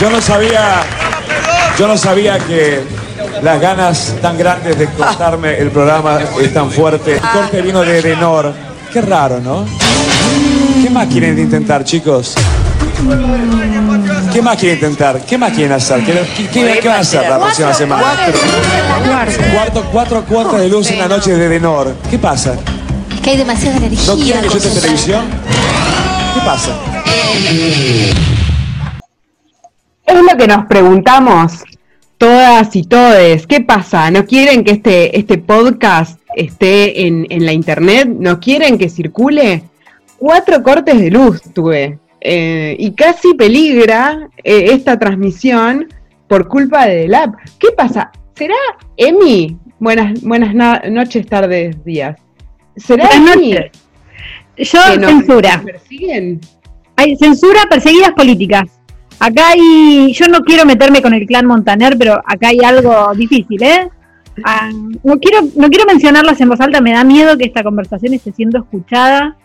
Yo no sabía, yo no sabía que las ganas tan grandes de cortarme el programa es tan fuerte. El corte vino de Denor. Qué raro, ¿no? ¿Qué más quieren intentar, chicos? ¿Qué más quieren intentar? ¿Qué más quieren hacer? ¿Qué, qué, qué van a hacer la próxima semana? Cuatro, cuatro cuartos de luz en la noche de Denor. ¿Qué pasa? Que hay demasiada energía. ¿No quieren que yo esté en televisión? ¿Qué pasa? Es lo que nos preguntamos todas y todes. ¿Qué pasa? ¿No quieren que este, este podcast esté en, en la internet? ¿No quieren que circule? Cuatro cortes de luz tuve. eh, y casi peligra eh, esta transmisión por culpa de Delap. ¿Qué pasa? ¿Será Emi? Buenas, buenas na- noches, tardes, días. ¿Será Buenas Emi? noches. Yo que nos- censura. nos persiguen? Hay censura, perseguidas políticas. Acá hay, yo no quiero meterme con el clan Montaner, pero acá hay algo difícil, ¿eh? Ah, no quiero, no quiero mencionarlas en voz alta, me da miedo que esta conversación esté siendo escuchada.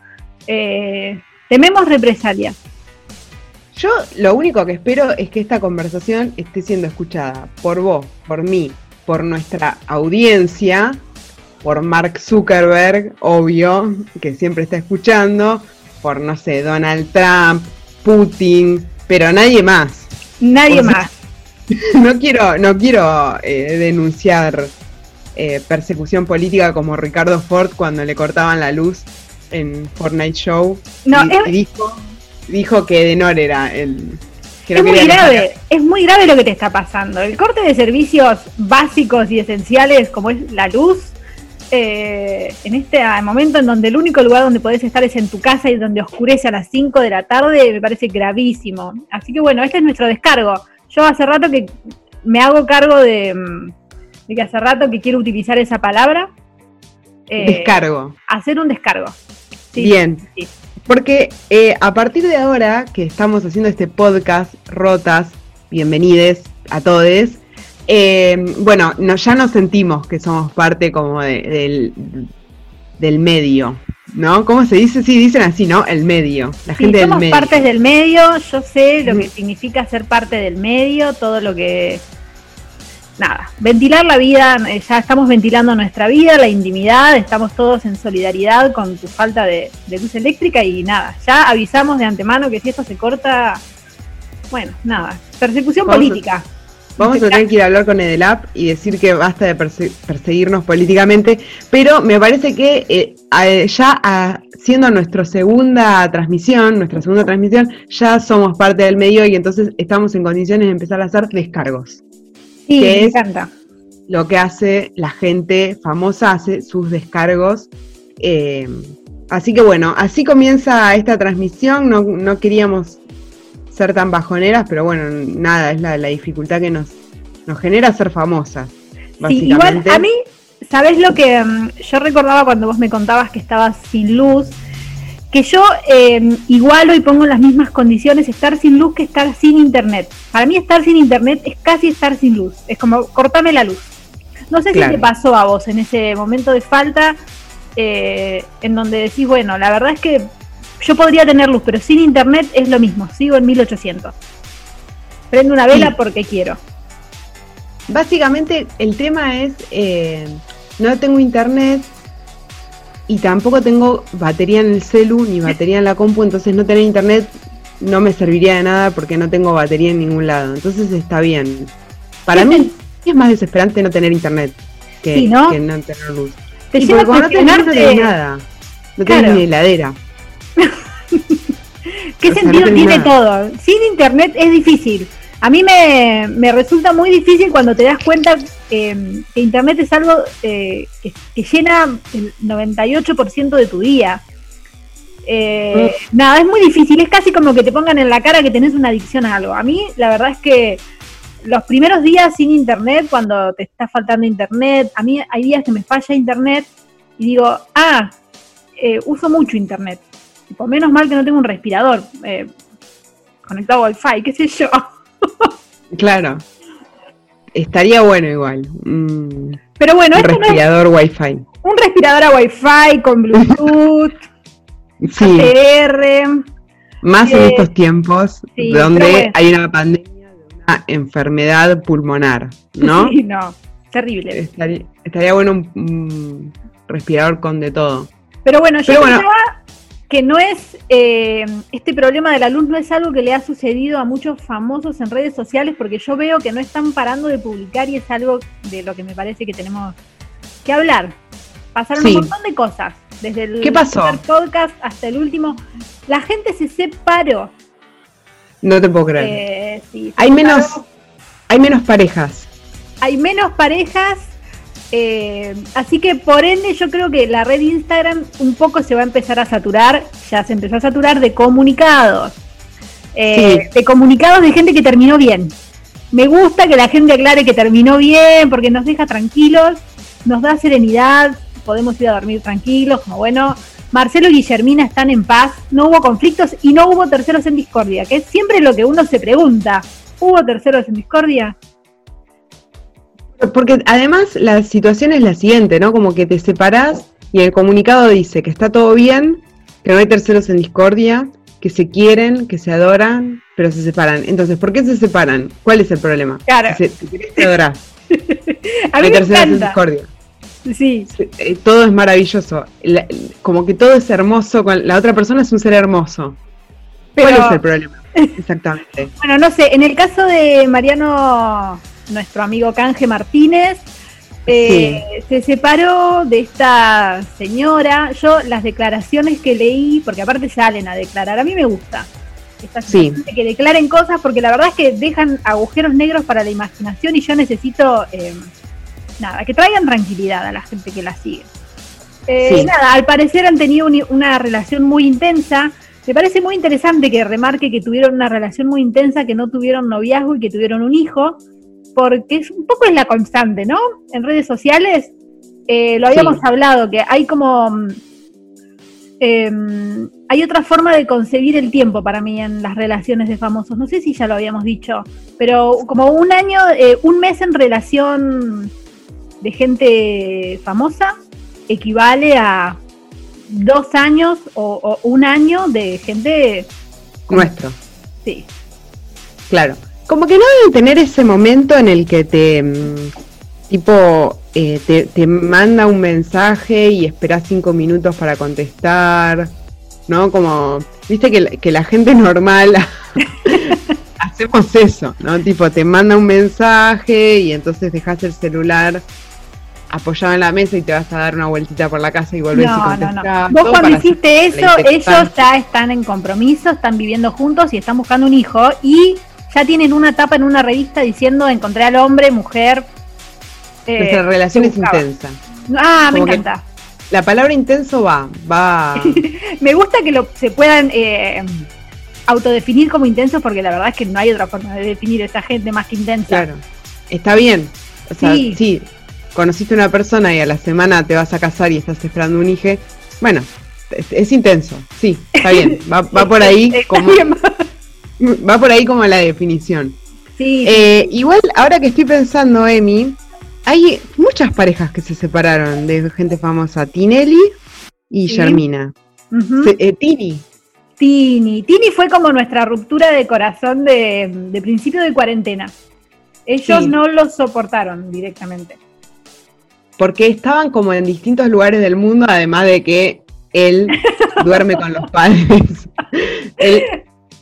Eh, tememos represalias. Yo lo único que espero es que esta conversación esté siendo escuchada por vos, por mí, por nuestra audiencia, por Mark Zuckerberg, obvio, que siempre está escuchando, por, no sé, Donald Trump, Putin, pero nadie más. Nadie O sea, más. No quiero, no quiero eh, denunciar eh, persecución política como Ricardo Ford cuando le cortaban la luz en Fortnite Show. No, y, es- y dijo, dijo que Denor era el. que Es muy grave, es muy grave lo que te está pasando. El corte de servicios básicos y esenciales como es la luz, eh, en este momento en donde el único lugar donde podés estar es en tu casa y donde oscurece a las 5 de la tarde, me parece gravísimo. Así que bueno, este es nuestro descargo. Yo hace rato que me hago cargo de, mm, de que hace rato que quiero utilizar esa palabra. eh, Descargo. Hacer un descargo. Sí, Bien. sí. Porque eh, a partir de ahora que estamos haciendo este podcast, Rotas, bienvenides a todos. Eh, bueno, no, ya nos sentimos que somos parte como de- del, del medio, ¿no? ¿Cómo se dice? Sí, dicen así, ¿no? El medio, la Sí, gente del somos medio. partes del medio, yo sé lo que significa ser parte del medio, todo lo que... Nada, ventilar la vida, eh, ya estamos ventilando nuestra vida, la intimidad, estamos todos en solidaridad con tu falta de, de luz eléctrica y nada, ya avisamos de antemano que si esto se corta, bueno, nada, persecución política. Vamos a tener que ir a hablar con Edelap y decir que basta de perse- perseguirnos políticamente, pero me parece que eh, a- ya a- siendo nuestra segunda transmisión, nuestra segunda transmisión, ya somos parte del medio y entonces estamos en condiciones de empezar a hacer descargos. Sí, que me es- encanta. Lo que hace la gente famosa, hace sus descargos. eh, así que bueno, así comienza esta transmisión, no, no queríamos ser tan bajoneras, pero bueno, nada, es la, la dificultad que nos, nos genera ser famosas. Sí, igual a mí, ¿sabes lo que mm, yo recordaba cuando vos me contabas que estabas sin luz? Que yo eh, igual hoy pongo en las mismas condiciones estar sin luz que estar sin internet. Para mí estar sin internet es casi estar sin luz. Es como cortame la luz. No sé Claro. si te pasó a vos en ese momento de falta, eh, en donde decís, bueno, la verdad es que yo podría tener luz, pero sin internet es lo mismo. Sigo en 1800. Prendo una vela Sí. porque quiero. Básicamente el tema es, eh, no tengo internet y tampoco tengo batería en el celu ni batería en la compu, entonces no tener internet no me serviría de nada porque no tengo batería en ningún lado. Entonces está bien. Para mí es más desesperante no tener internet que, Sí, ¿no? que no tener luz. Te Y porque cuando no tenés no nada. No tenés Claro. ni heladera. ¿Qué O sea, sentido no tiene nada. todo? Sin internet es difícil. A mí me, me resulta muy difícil cuando te das cuenta eh, que internet es algo eh, que, que llena el 98% de tu día. Eh, Nada, es muy difícil. Es casi como que te pongan en la cara que tenés una adicción a algo. A mí, la verdad es que los primeros días sin internet, cuando te está faltando internet, a mí hay días que me falla internet y digo, ah, eh, uso mucho internet. Tipo, menos mal que no tengo un respirador eh, conectado a Wi-Fi, qué sé yo. Claro. Estaría bueno igual. Pero bueno, un esto no es respirador wifi. un respirador a Wi-Fi con Bluetooth, Sí. ATR. Más en estos tiempos sí, donde bueno. hay una pandemia, enfermedad pulmonar, ¿no? Sí, no, terrible. Estaría, bueno un, respirador con de todo. Pero bueno, yo creo que no es, eh, este problema de la luz no es algo que le ha sucedido a muchos famosos en redes sociales, porque yo veo que no están parando de publicar y es algo de lo que me parece que tenemos que hablar. Pasaron un montón de cosas, desde el ¿Qué pasó? podcast hasta el último. La gente se separó. No te puedo creer. Eh, hay menos, hay menos parejas. Hay menos parejas eh, así que por ende yo creo que la red Instagram un poco se va a empezar a saturar, ya se empezó a saturar de comunicados, eh, de comunicados de gente que terminó bien. Me gusta que la gente aclare que terminó bien porque nos deja tranquilos, nos da serenidad, podemos ir a dormir tranquilos, como bueno, Marcelo y Guillermina están en paz, no hubo conflictos y no hubo terceros en discordia, que es siempre lo que uno se pregunta. ¿Hubo terceros en discordia? Porque además la situación es la siguiente, ¿no? Como que te separás y el comunicado dice que está todo bien, que no hay terceros en discordia, que se quieren, que se adoran, pero se separan. Entonces, ¿por qué se separan? ¿Cuál es el problema? Claro. Si te adorás. A mí hay terceros en discordia. Sí. Eh, todo es maravilloso. como que todo es hermoso. La otra persona es un ser hermoso. ¿Cuál es el problema? Exactamente. bueno, no sé. En el caso de Mariano nuestro amigo Canje Martínez. Eh, se separó de esta señora. Yo las declaraciones que leí, porque aparte salen a declarar, a mí me gusta. sí. que declaren cosas porque la verdad es que dejan agujeros negros para la imaginación y yo necesito eh, nada, que traigan tranquilidad a la gente que la sigue. Eh, nada, al parecer han tenido una relación muy intensa. Me parece muy interesante que remarque que tuvieron una relación muy intensa, que no tuvieron noviazgo y que tuvieron un hijo porque es, un poco es la constante, ¿no? En redes sociales eh, lo habíamos hablado, que hay como... Em, hay otra forma de concebir el tiempo para mí en las relaciones de famosos. No sé si ya lo habíamos dicho, pero como un año, eh, un mes en relación de gente famosa equivale a dos años o, o un año de gente nuestro. Sí. Claro. Como que no deben tener ese momento en el que te, mm, tipo, eh, te, manda un mensaje y esperas cinco minutos para contestar, ¿no? Como, viste que, la gente normal hacemos eso, ¿no? Tipo, te manda un mensaje y entonces dejas el celular apoyado en la mesa y te vas a dar una vueltita por la casa y volvés a contestar. No, no. Vos cuando hiciste eso, ellos ya están en compromiso, están viviendo juntos y están buscando un hijo y ya tienen una tapa en una revista diciendo encontré al hombre, mujer. Eh, Nuestra relación es intensa. Ah, me encanta. La palabra intenso va, va. me gusta que lo, se puedan eh, autodefinir como intensos porque la verdad es que no hay otra forma de definir a esta gente más que intensa. Claro, está bien. O sea, sí. conociste a una persona y a la semana te vas a casar y estás esperando un hijo. Bueno, es, intenso, sí, está bien. Va, va por ahí como. Va por ahí como la definición. Sí. Eh, igual, ahora que estoy pensando, Emi, hay muchas parejas que se separaron de gente famosa. Tinelli y Germina. Eh, Tini. Tini. Tini fue como nuestra ruptura de corazón de, principio de cuarentena. Ellos no lo soportaron directamente. Porque estaban como en distintos lugares del mundo, además de que él duerme con los padres. él,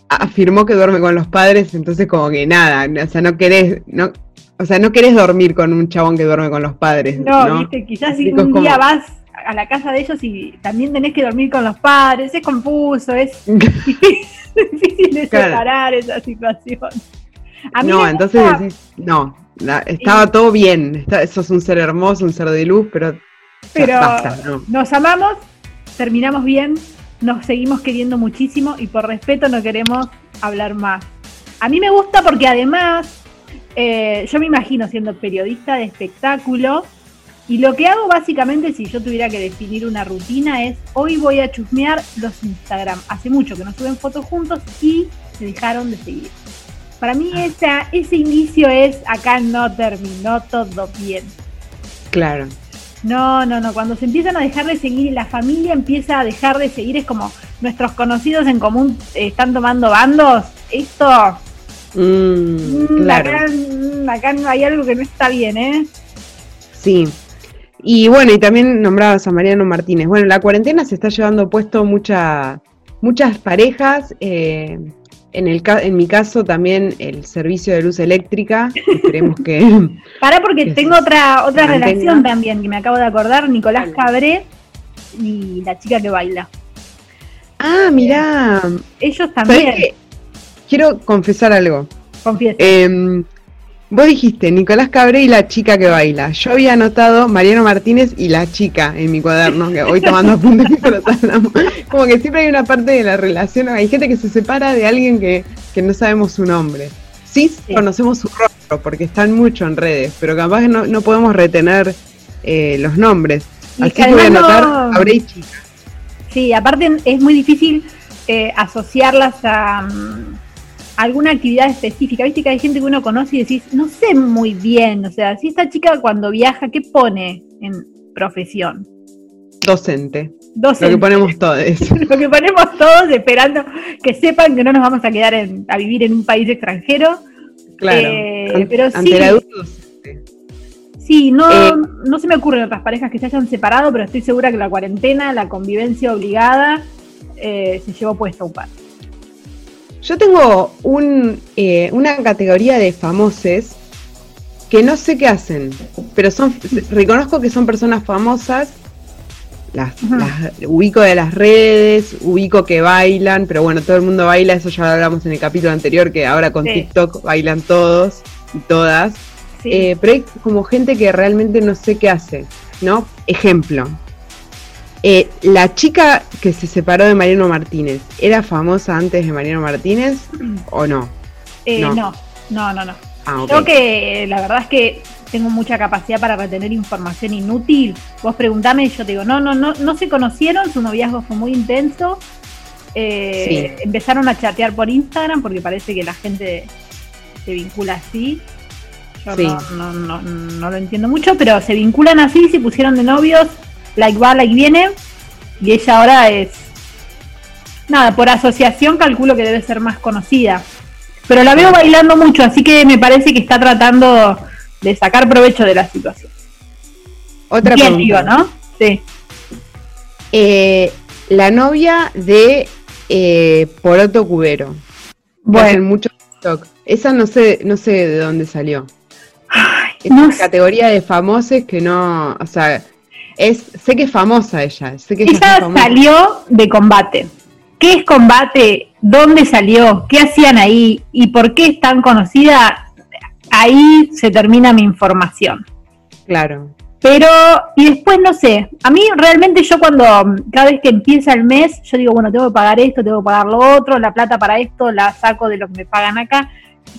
afirmó que duerme con los padres, entonces como que nada, o sea, no querés, no, o sea, no querés dormir con un chabón que duerme con los paddes. No, viste, quizás si un día vas a la casa de ellos y también tenés que dormir con los padres, es confuso, es difícil de separar esa situación. no, entonces decís, no, estaba todo bien, eso es un ser hermoso, un ser de luz, pero... Pero nos amamos, terminamos bien, nos seguimos queriendo muchísimo y por respeto no queremos hablar más. A mí me gusta porque además eh, yo me imagino siendo periodista de espectáculo y lo que hago básicamente si yo tuviera que definir una rutina es hoy voy a chusmear los Instagram. Hace mucho que no suben fotos juntos y se dejaron de seguir. Para mí ah. esa, ese inicio es acá no terminó todo bien. Claro. No, no, no. Cuando se empiezan a dejar de seguir y la familia empieza a dejar de seguir, es como nuestros conocidos en común están tomando bandos. Esto Mm, Mm, claro. acá, mm, acá hay algo que no está bien, ¿eh? Sí. Y bueno, y también nombrabas a Mariano Martínez. Bueno, la cuarentena se está llevando puesto mucha, muchas parejas. eh, en, el, ca- en mi caso también el servicio de luz eléctrica. Esperemos que... Pará porque Que tengo otra otra relación también que me acabo de acordar, Nicolás. Cabré y la chica que baila. Ah, mirá. Ellos ¿Sabés también? Quiero confesar algo. confieso. Eh, vos dijiste Nicolás Cabré y la chica que baila. Yo había anotado Mariano Martínez y la chica en mi cuaderno, que voy tomando apuntes. Como que siempre hay una parte de la relación, hay gente que se separa de alguien que, que no sabemos su nombre. Sí, Sí. conocemos su rostro, porque están mucho en redes, pero capaz que no, no podemos retener eh, los nombres. Y Así que voy a anotar no- Cabré y chica. Sí, aparte es muy difícil eh, asociarlas a alguna actividad específica. Viste que hay gente que uno conoce y decís, no sé muy bien, o sea, si esta chica cuando viaja, ¿qué pone en profesión? Docente, Docente. lo que ponemos todos. Lo que ponemos todos esperando que sepan que no nos vamos a quedar en- a vivir en un país extranjero. Claro. Eh, pero ante sí. la duda, docente. Sí, no, Eh. no se me ocurren otras parejas que se hayan separado, pero estoy segura que la cuarentena, la convivencia obligada, eh, se llevó puesto un par. Yo tengo un, eh, una categoría de famoses que no sé qué hacen, pero son reconozco que son personas famosas, las, ubico de las redes, ubico que bailan, pero bueno, todo el mundo baila, eso ya lo hablamos en el capítulo anterior, que ahora con Sí. TikTok bailan todos y todas, Sí. Eh, pero hay como gente que realmente no sé qué hace, ¿no? Ejemplo. Eh, la chica que se separó de Mariano Martínez, ¿era famosa antes de Mariano Martínez o no? Eh, no. no. no, no, no, Ah. Creo que eh, la verdad es que tengo mucha capacidad para retener información inútil. Vos preguntame y yo te digo, no, no, no, no se conocieron, su noviazgo fue muy intenso. Eh, Empezaron a chatear por Instagram porque parece que la gente se vincula así. Yo Sí. no, no, no, no lo entiendo mucho, pero se vinculan así, se pusieron de novios, like va, like viene, y ella ahora es. Nada, por asociación calculo que debe ser más conocida. Pero la veo bailando mucho, así que me parece que está tratando de sacar provecho de la situación. Otra Bien, pregunta. digo, ¿no? Sí. Eh, la novia de eh, Poroto Cubero. Bueno, mucho TikTok. Esa no sé, no sé de dónde salió. Es no una sé. categoría de famoses que no, o sea, es, sé que es famosa ella, sé que ella es ella famosa. salió de combate. ¿Qué es combate? ¿Dónde salió? ¿Qué hacían ahí? ¿Y por qué es tan conocida? Ahí se termina mi información. Claro. Pero, y después no sé, a mí realmente yo cuando, cada vez que empieza el mes, yo digo, bueno, tengo que pagar esto, tengo que pagar lo otro, la plata para esto, la saco de lo que me pagan acá.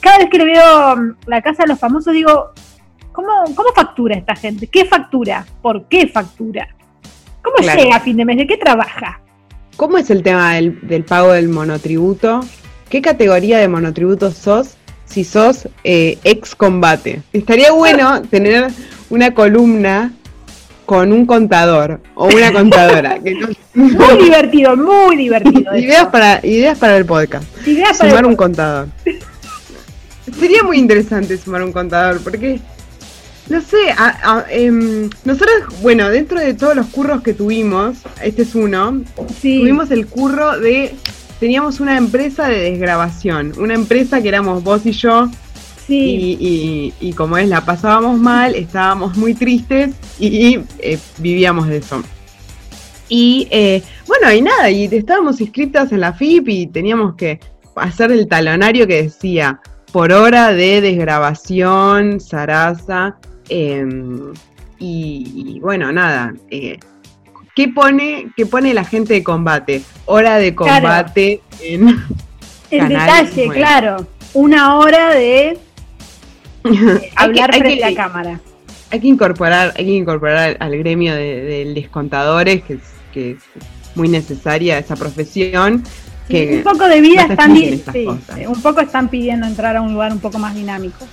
Cada vez que le veo mm, la casa de los famosos, digo, ¿cómo, cómo factura esta gente? ¿Qué factura? ¿Por qué factura? ¿Cómo Claro. llega a fin de mes? ¿De qué trabaja? ¿Cómo es el tema del, del pago del monotributo? ¿Qué categoría de monotributo sos si sos eh, ex combate? Estaría bueno tener una columna con un contador o una contadora. que Muy divertido, muy divertido. ideas, para, ideas para el podcast. Ideas para Sumar el- un contador. Sería muy interesante sumar un contador, porque, no sé, a- a- em, nosotros, bueno, dentro de todos los curros que tuvimos, este es uno, Sí. tuvimos el curro de, teníamos una empresa de desgrabación, una empresa que éramos vos y yo, sí. y, y- y como es, la pasábamos mal, estábamos muy tristes y, eh, vivíamos de eso. Y eh, bueno, y nada, y estábamos inscritas en la FIP y teníamos que hacer el talonario que decía por hora de desgrabación, Sarasa, em, y, y bueno, nada. eh, ¿Qué pone, ¿Qué pone la gente de combate? Hora de Claro. combate en El detalle, claro. Una hora de eh, Hay que- hablar hay frente que- a cámara. Hay que incorporar, hay que incorporar al, gremio de, de descontadores, que es, que es muy necesaria esa profesión. Que un poco de vida están, sí, un poco están pidiendo entrar a un lugar un poco más dinámico.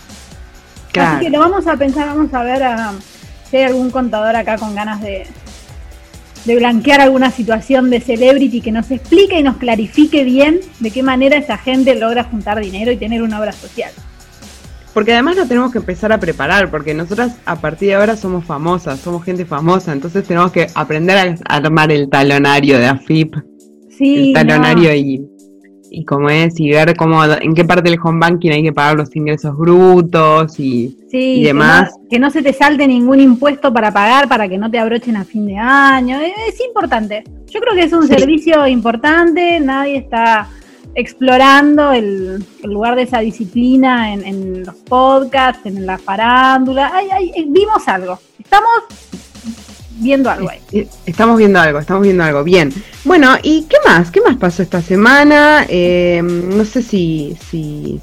Claro, Así que lo vamos a pensar, vamos a ver ah, si hay algún contador acá con ganas de, de blanquear alguna situación de celebrity que nos explique y nos clarifique bien de qué manera esa gente logra juntar dinero y tener una obra social. Porque además lo tenemos que empezar a preparar, porque nosotras a partir de ahora somos famosas, somos gente famosa, entonces tenemos que aprender a armar el talonario de AFIP. Sí, el talonario y y cómo es, y ver cómo, en qué parte del home banking hay que pagar los ingresos brutos y, demás. Que no, se te salte ningún impuesto para pagar para que no te abrochen a fin de año. Es, importante. Yo creo que es un servicio importante, nadie está explorando el, lugar de esa disciplina en, los podcasts, en la farándula. vimos algo. Estamos viendo algo ahí. Estamos viendo algo, estamos viendo algo. Bien. Bueno, ¿y qué más? ¿Qué más pasó esta semana? Eh, no sé si... si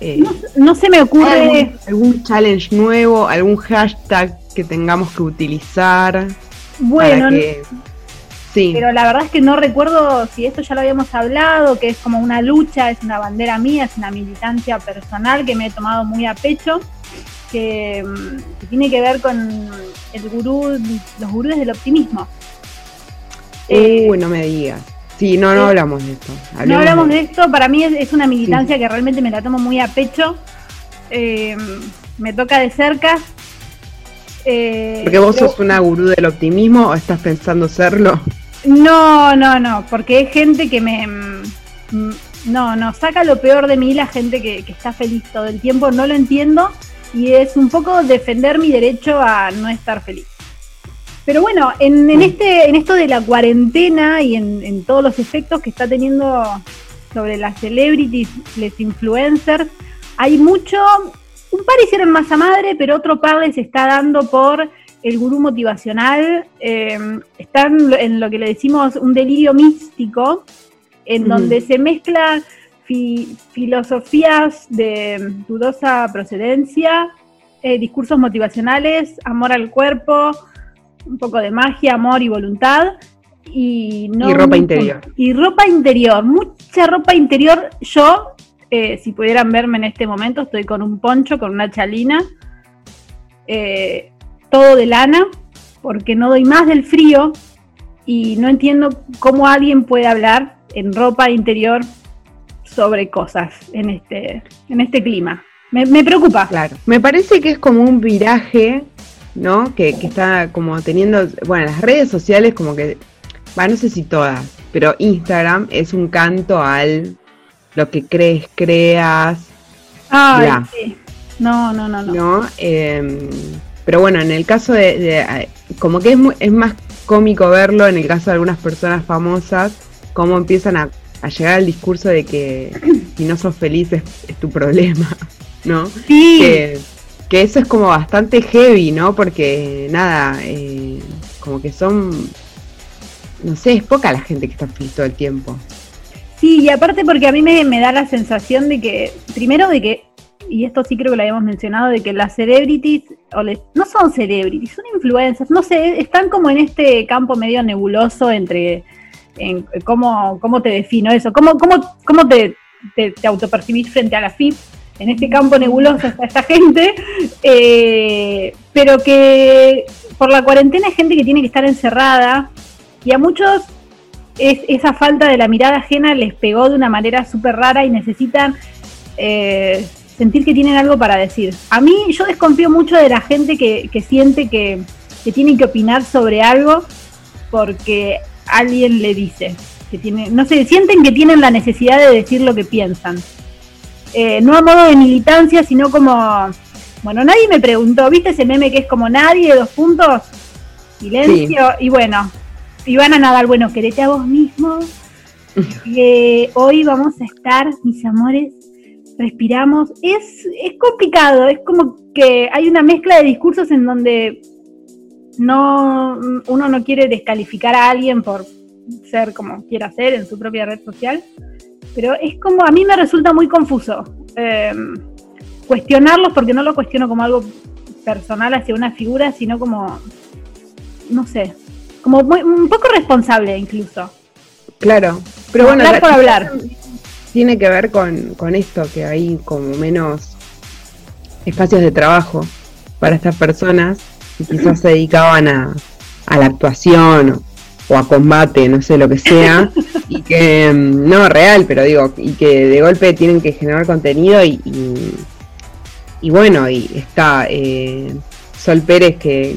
eh, no, se me ocurre... Algún, challenge nuevo, algún hashtag que tengamos que utilizar. Bueno, sí. Pero la verdad es que no recuerdo si esto ya lo habíamos hablado, que es como una lucha, es una bandera mía, es una militancia personal que me he tomado muy a pecho que, tiene que ver con el gurú, los gurús del optimismo. Uy, eh, no me digas. Sí, no, no eh, hablamos de esto. no hablamos de... esto, para mí es, una militancia que realmente me la tomo muy a pecho. Eh, me toca de cerca. ¿Porque vos sos una gurú del optimismo o estás pensando serlo? No, no, no, porque es gente que me... Mm, no, no, saca lo peor de mí la gente que, que está feliz todo el tiempo, no lo entiendo y es un poco defender mi derecho a no estar feliz. Pero bueno, en, este, en esto de la cuarentena y en, todos los efectos que está teniendo sobre las celebrities, les influencers, hay mucho, un par hicieron masa madre, pero otro par les está dando por el gurú motivacional, eh, están en lo que le decimos un delirio místico, en donde se mezcla filosofías de dudosa procedencia, eh, discursos motivacionales, amor al cuerpo, un poco de magia, amor y voluntad. Y, no ropa interior. Y ropa interior, mucha ropa interior. Yo, eh, si pudieran verme en este momento, estoy con un poncho, con una chalina, eh, todo de lana, porque no doy más del frío y no entiendo cómo alguien puede hablar en ropa interior sobre cosas en este, en este clima. Me, preocupa. Claro. Me parece que es como un viraje, ¿no? Que, está como teniendo, bueno, las redes sociales como que, bueno, no sé si todas, pero Instagram es un canto al lo que crees, creas. Ah, sí. No, no, no, no. Em, pero bueno, en el caso de, como que es, es más cómico verlo en el caso de algunas personas famosas, cómo empiezan a a llegar al discurso de que si no sos feliz es, tu problema, ¿no? Sí. Que, eso es como bastante heavy, ¿no? Porque nada, eh, como que son, no sé, es poca la gente que está feliz todo el tiempo. Sí, y aparte porque a mí me, da la sensación de que, primero de que, y esto sí creo que lo habíamos mencionado, de que las celebrities, o no son celebrities, son influencers, no sé, están como en este campo medio nebuloso entre cómo, cómo te defino eso, cómo, cómo, cómo te, te, autopercibís frente a la FIP. En este campo nebuloso está esta gente, eh, pero que por la cuarentena hay gente que tiene que estar encerrada y a muchos es, esa falta de la mirada ajena les pegó de una manera súper rara y necesitan eh, sentir que tienen algo para decir. A mí yo desconfío mucho de la gente que, que siente que, que tienen que opinar sobre algo porque alguien le dice que tiene, no sé, sienten que tienen la necesidad de decir lo que piensan. Eh, no a modo de militancia, sino como, bueno, nadie me preguntó, ¿viste ese meme que es como nadie, dos puntos? Silencio, y bueno, y van a nadar, bueno, querete a vos mismo. Eh, hoy vamos a estar, mis amores, respiramos. Es, es complicado, es como que hay una mezcla de discursos en donde no, uno no quiere descalificar a alguien por ser como quiera ser en su propia red social, pero es como, a mí me resulta muy confuso em, cuestionarlos porque no lo cuestiono como algo personal hacia una figura, sino como, no sé, como un poco responsable incluso. Claro, pero bueno, hablar por hablar. Tiene que ver con, con esto, que hay como menos espacios de trabajo para estas personas y quizás se dedicaban a, a la actuación o a combate, no sé lo que sea, y que, mm, no, real, pero digo, y que de golpe tienen que generar contenido y, y, bueno, y está eh, Sol Pérez que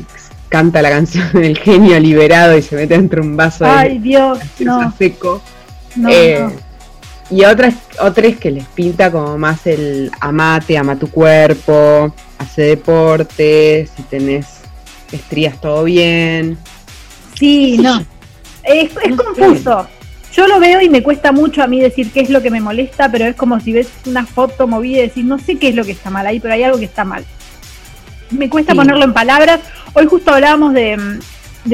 canta la canción del genio liberado y se mete dentro un vaso Ay, Dios, no. seco. Eh, y otras, otras que les pinta como más el amate, ama tu cuerpo, hace deporte, si tenés estrías todo bien. Sí, no. Es, confuso. Yo lo veo y me cuesta mucho a mí decir qué es lo que me molesta, pero es como si ves una foto movida y decís, no sé qué es lo que está mal ahí, pero hay algo que está mal. Me cuesta ponerlo en palabras. Hoy justo hablábamos de,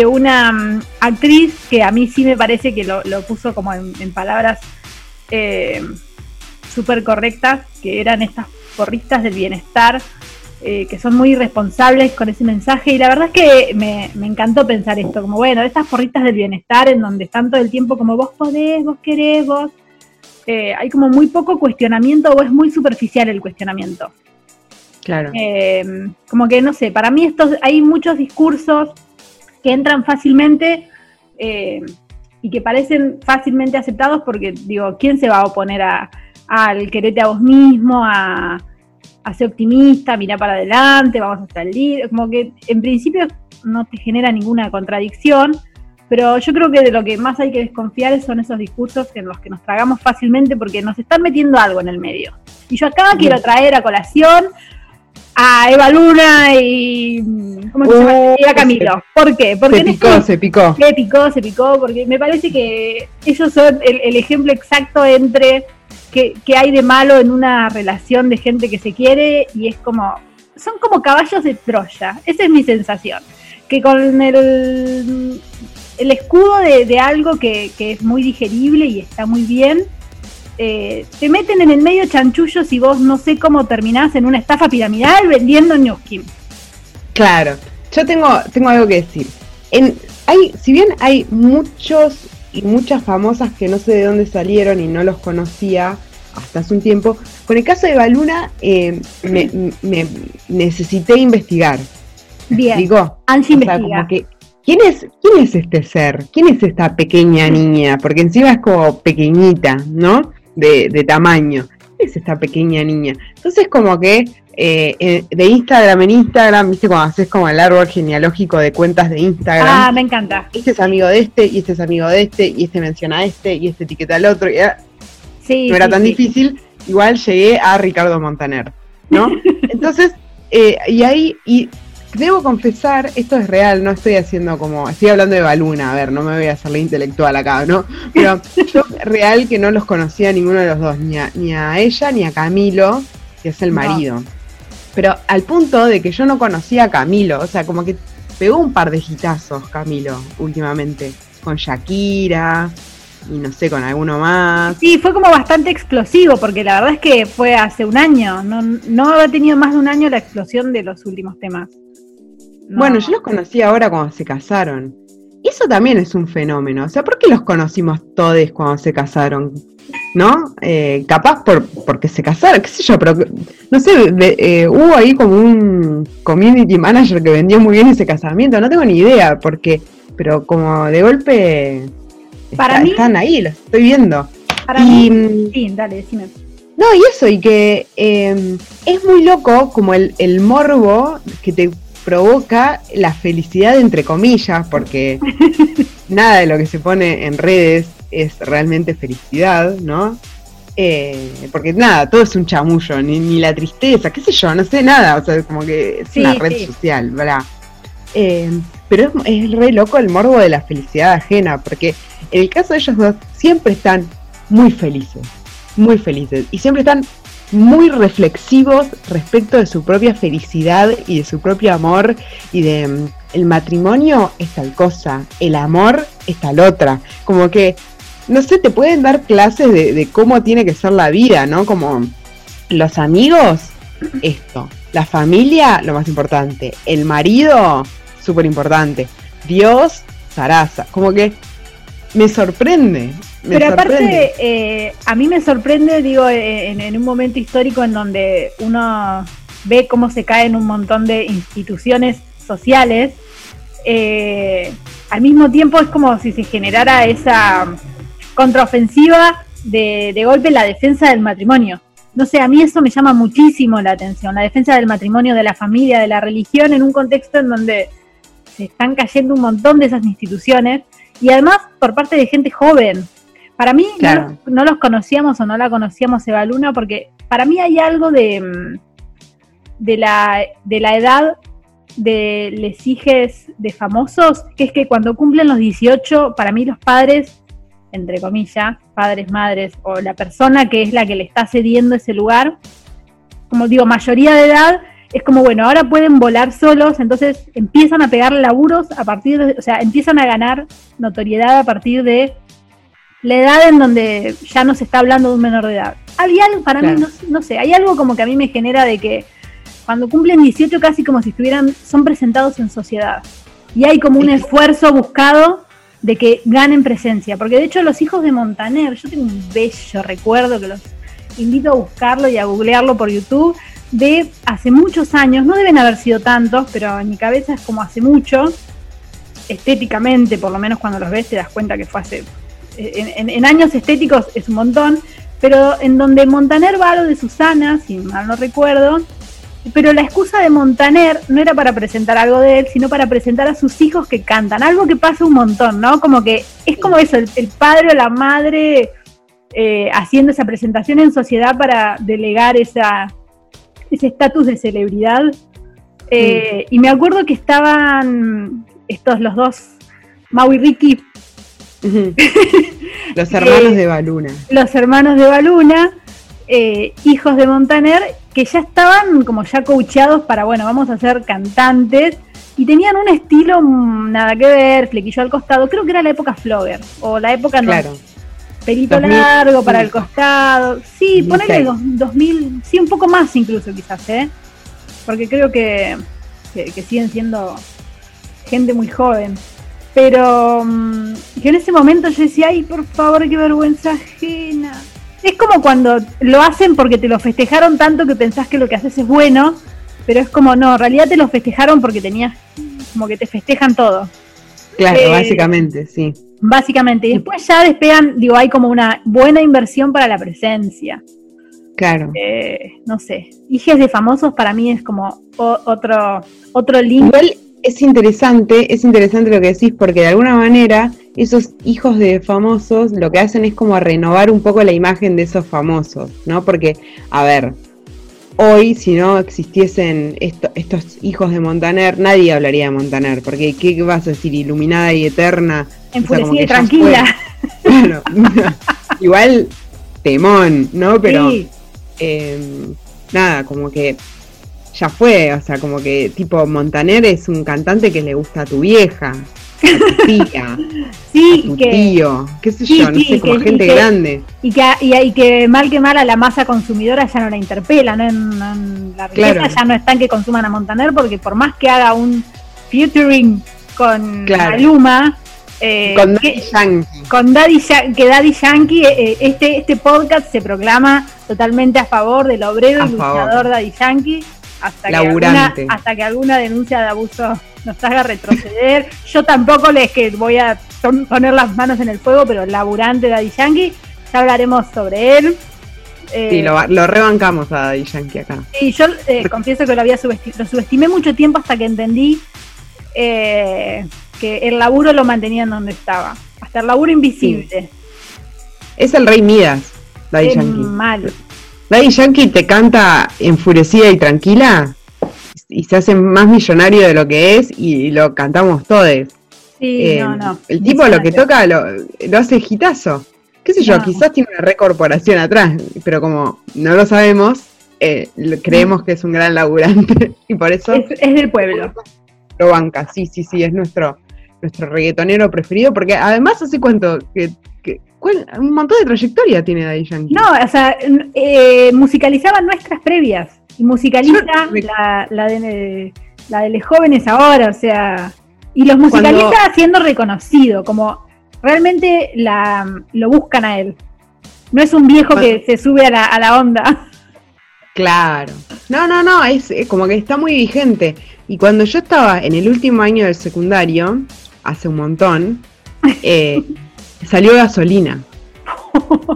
una mm, actriz que a mí sí me parece que lo, puso como en, palabras eh, súper correctas, que eran estas porristas del bienestar eh, que son muy responsables con ese mensaje y la verdad es que me, encantó pensar esto, como bueno, estas porritas del bienestar en donde están todo el tiempo como vos podés, vos querés, vos, eh, hay como muy poco cuestionamiento o es muy superficial el cuestionamiento. Claro. Eh, como que no sé, para mí estos, hay muchos discursos que entran fácilmente y que parecen fácilmente aceptados porque digo, ¿quién se va a oponer a, al quererte a vos mismo, a hacer optimista, mira para adelante, vamos hasta el día, como que en principio no te genera ninguna contradicción, pero yo creo que de lo que más hay que desconfiar son esos discursos en los que nos tragamos fácilmente porque nos están metiendo algo en el medio. Y yo acá quiero traer a colación a Eva Luna y, ¿cómo se llama? y a Camilo. ¿Por qué? Porque se picó, se picó. Se picó, se picó, porque me parece que ellos son el ejemplo exacto entre que, hay de malo en una relación de gente que se quiere y es como, son como caballos de Troya, esa es mi sensación, que con el, el escudo de, algo que, es muy digerible y está muy bien, eh, te meten en el medio chanchullos y vos no sé cómo terminás en una estafa piramidal vendiendo ñuskin. Claro, yo tengo, tengo algo que decir. En, hay, si bien hay muchos y muchas famosas que no sé de dónde salieron y no los conocía hasta hace un tiempo. Con el caso de Baluna eh, me, necesité investigar. Bien. Digo, investiga. ¿quién, es, ¿Quién es este ser? ¿Quién es esta pequeña niña? Porque encima es como pequeñita, ¿no? De, de tamaño. ¿Quién es esta pequeña niña? Entonces como que eh, eh, de Instagram en Instagram, viste cuando haces como el árbol genealógico de cuentas de Instagram. Ah, me encanta. Este es amigo de este, y este es amigo de este, y este menciona a este, y este etiqueta al otro. Y, sí, no era tan difícil. Igual llegué a Ricardo Montaner, ¿no? Entonces, eh, y ahí, y debo confesar, esto es real, no estoy haciendo como, estoy hablando de Baluna, a ver, no me voy a hacer la intelectual acá, ¿no? Pero yo real que no los conocía a ninguno de los dos, ni a, ni a ella ni a Camilo, que es el marido pero al punto de que yo no conocía a Camilo, o sea, como que pegó un par de gitazos Camilo últimamente, con Shakira y no sé, con alguno más. Sí, fue como bastante explosivo, porque la verdad es que fue hace un año, no, no ha tenido más de un año la explosión de los últimos temas. Bueno, yo los conocí ahora cuando se casaron. Eso también es un fenómeno. O sea, ¿por qué los conocimos todos cuando se casaron? ¿no? Eh, capaz por porque se casaron, qué sé yo, pero no sé, eh, hubo ahí como un community manager que vendió muy bien ese casamiento, no tengo ni idea, porque, pero como de golpe para están ahí, los estoy viendo. Para mí, mm, sí, dale, decime. No, y eso, y que em, es muy loco como el, el morbo que te provoca la felicidad entre comillas, porque nada de lo que se pone en redes es realmente felicidad, ¿no? Eh, porque nada, todo es un chamullo, ni, la tristeza, qué sé yo, no sé nada, o sea, como que es una red social, ¿verdad? Eh, pero es, es, re loco el morbo de la felicidad ajena, porque en el caso de ellos dos siempre están muy felices, muy felices, y siempre están muy reflexivos respecto de su propia felicidad y de su propio amor y de mm, el matrimonio es tal cosa, el amor es tal otra, como que no sé, te pueden dar clases de, cómo tiene que ser la vida, ¿no? Como los amigos, esto. La familia, lo más importante. El marido, súper importante. Dios, zaraza. Como que me sorprende. Pero aparte, eh, a mí me sorprende, digo, en, en, un momento histórico en donde uno ve cómo se caen un montón de instituciones sociales eh, al mismo tiempo es como si se generara esa contraofensiva de, de golpe la defensa del matrimonio. No sé, a mí eso me llama muchísimo la atención, la defensa del matrimonio, de la familia, de la religión, en un contexto en donde se están cayendo un montón de esas instituciones y además por parte de gente joven. Para mí no, los, conocíamos o no la conocíamos Eva Luna porque para mí hay algo de, mm, de, la, de la edad de les hijes de famosos, que es que cuando cumplen los 18, para mí los padres, entre comillas, padres, madres, o la persona que es la que le está cediendo ese lugar, como digo, mayoría de edad, es como, bueno, ahora pueden volar solos, entonces empiezan a pegar laburos a partir de, o sea, empiezan a ganar notoriedad a partir de la edad en donde ya no se está hablando de un menor de edad. Hay algo, para mí, no, sé, hay algo como que a mí me genera de que cuando cumplen 18 casi como si estuvieran, son presentados en sociedad. Y hay como un esfuerzo buscado de que ganen presencia. Porque de hecho los hijos de Montaner, yo tengo un bello recuerdo que los invito a buscarlo y a googlearlo por YouTube, de hace muchos años, no deben haber sido tantos, pero en mi cabeza es como hace mucho, estéticamente, por lo menos cuando los ves te das cuenta que fue hace, en, años estéticos es un montón, pero en donde Montaner va a lo de Susana, si mal no recuerdo, pero la excusa de Montaner no era para presentar algo de él, sino para presentar a sus hijos que cantan, algo que pasa un montón, ¿no? Como que es como eso, el, padre o la madre eh, haciendo esa presentación en sociedad para delegar esa, ese estatus de celebridad. Eh, y me acuerdo que estaban estos, los dos, Mau y Ricky. los hermanos de Baluna. Los hermanos de Baluna, eh, hijos de Montaner, que ya estaban como ya coacheados para, bueno, vamos a ser cantantes. Y tenían un estilo mm, nada que ver, flequillo al costado. Creo que era la época Flogger, o la época claro pelito largo para el costado. Sí, ponele dos, 2000, sí, un poco más incluso quizás, ¿eh? Porque creo que, que, siguen siendo gente muy joven. Pero mm, que en ese momento yo decía, ay, por favor, qué vergüenza ajena. Es como cuando lo hacen porque te lo festejaron tanto que pensás que lo que haces es bueno, pero es como, no, en realidad te lo festejaron porque tenías, como que te festejan todo. Claro, eh, básicamente, sí. Básicamente. Y después ya despegan, digo, hay como una buena inversión para la presencia. Claro. Eh, no sé. Hijes de famosos para mí es como otro, otro link. Igual es interesante, es interesante lo que decís, porque de alguna manera esos hijos de famosos lo que hacen es como renovar un poco la imagen de esos famosos, ¿no? Porque, a ver, hoy, si no existiesen estos hijos de Montaner, nadie hablaría de Montaner, porque ¿qué vas a decir? Iluminada y eterna. Enfurecida y tranquila. Igual temón, ¿no? Pero em, nada, como que ya fue, o sea, como que tipo Montaner es un cantante que le gusta a tu vieja, tía, sí, tu tío, qué sé yo, no sé, como gente grande. Y que, y, que mal que mal a la masa consumidora ya no la interpela, ¿no? En, la riqueza ya no están que consuman a Montaner porque por más que haga un featuring con claro. Maluma, eh, con Daddy Yankee. Con Daddy, que Daddy Yankee, eh, eh, este, este podcast se proclama totalmente a favor del obrero y luchador Daddy Yankee hasta que, alguna, hasta que alguna denuncia de abuso nos haga retroceder. Yo tampoco les que voy a poner las manos en el fuego, pero laburante Daddy Yankee, ya hablaremos sobre él. sí, lo, rebancamos a Daddy Yankee acá. Sí, yo confieso que lo había subestimado, lo subestimé mucho tiempo hasta que entendí que el laburo lo mantenían donde estaba. Hasta el laburo invisible. Es el rey Midas, Daddy Yankee. Mal. Daddy Yankee te canta enfurecida y tranquila y se hace más millonario de lo que es y lo cantamos todos. Sí, eh, no, no. El tipo lo que toca lo, hace gitazo. ¿Qué sé yo? Quizás tiene una recorporación atrás, pero como no lo sabemos, eh, creemos que es un gran laburante y por eso... Es, del pueblo. Lo banca, sí, sí, sí, es nuestro, nuestro reggaetonero preferido, porque además hace cuánto que un montón de trayectoria tiene Daddy Yankee. No, o sea, eh, musicalizaba nuestras previas y musicaliza la, la, de, la de los jóvenes ahora, o sea, y los musicaliza siendo reconocido, como realmente la, lo buscan a él. No es un viejo que se sube a la, a la onda. Claro. No, no, no, es, es como que está muy vigente. Y cuando yo estaba en el último año del secundario, hace un montón, eh, salió gasolina.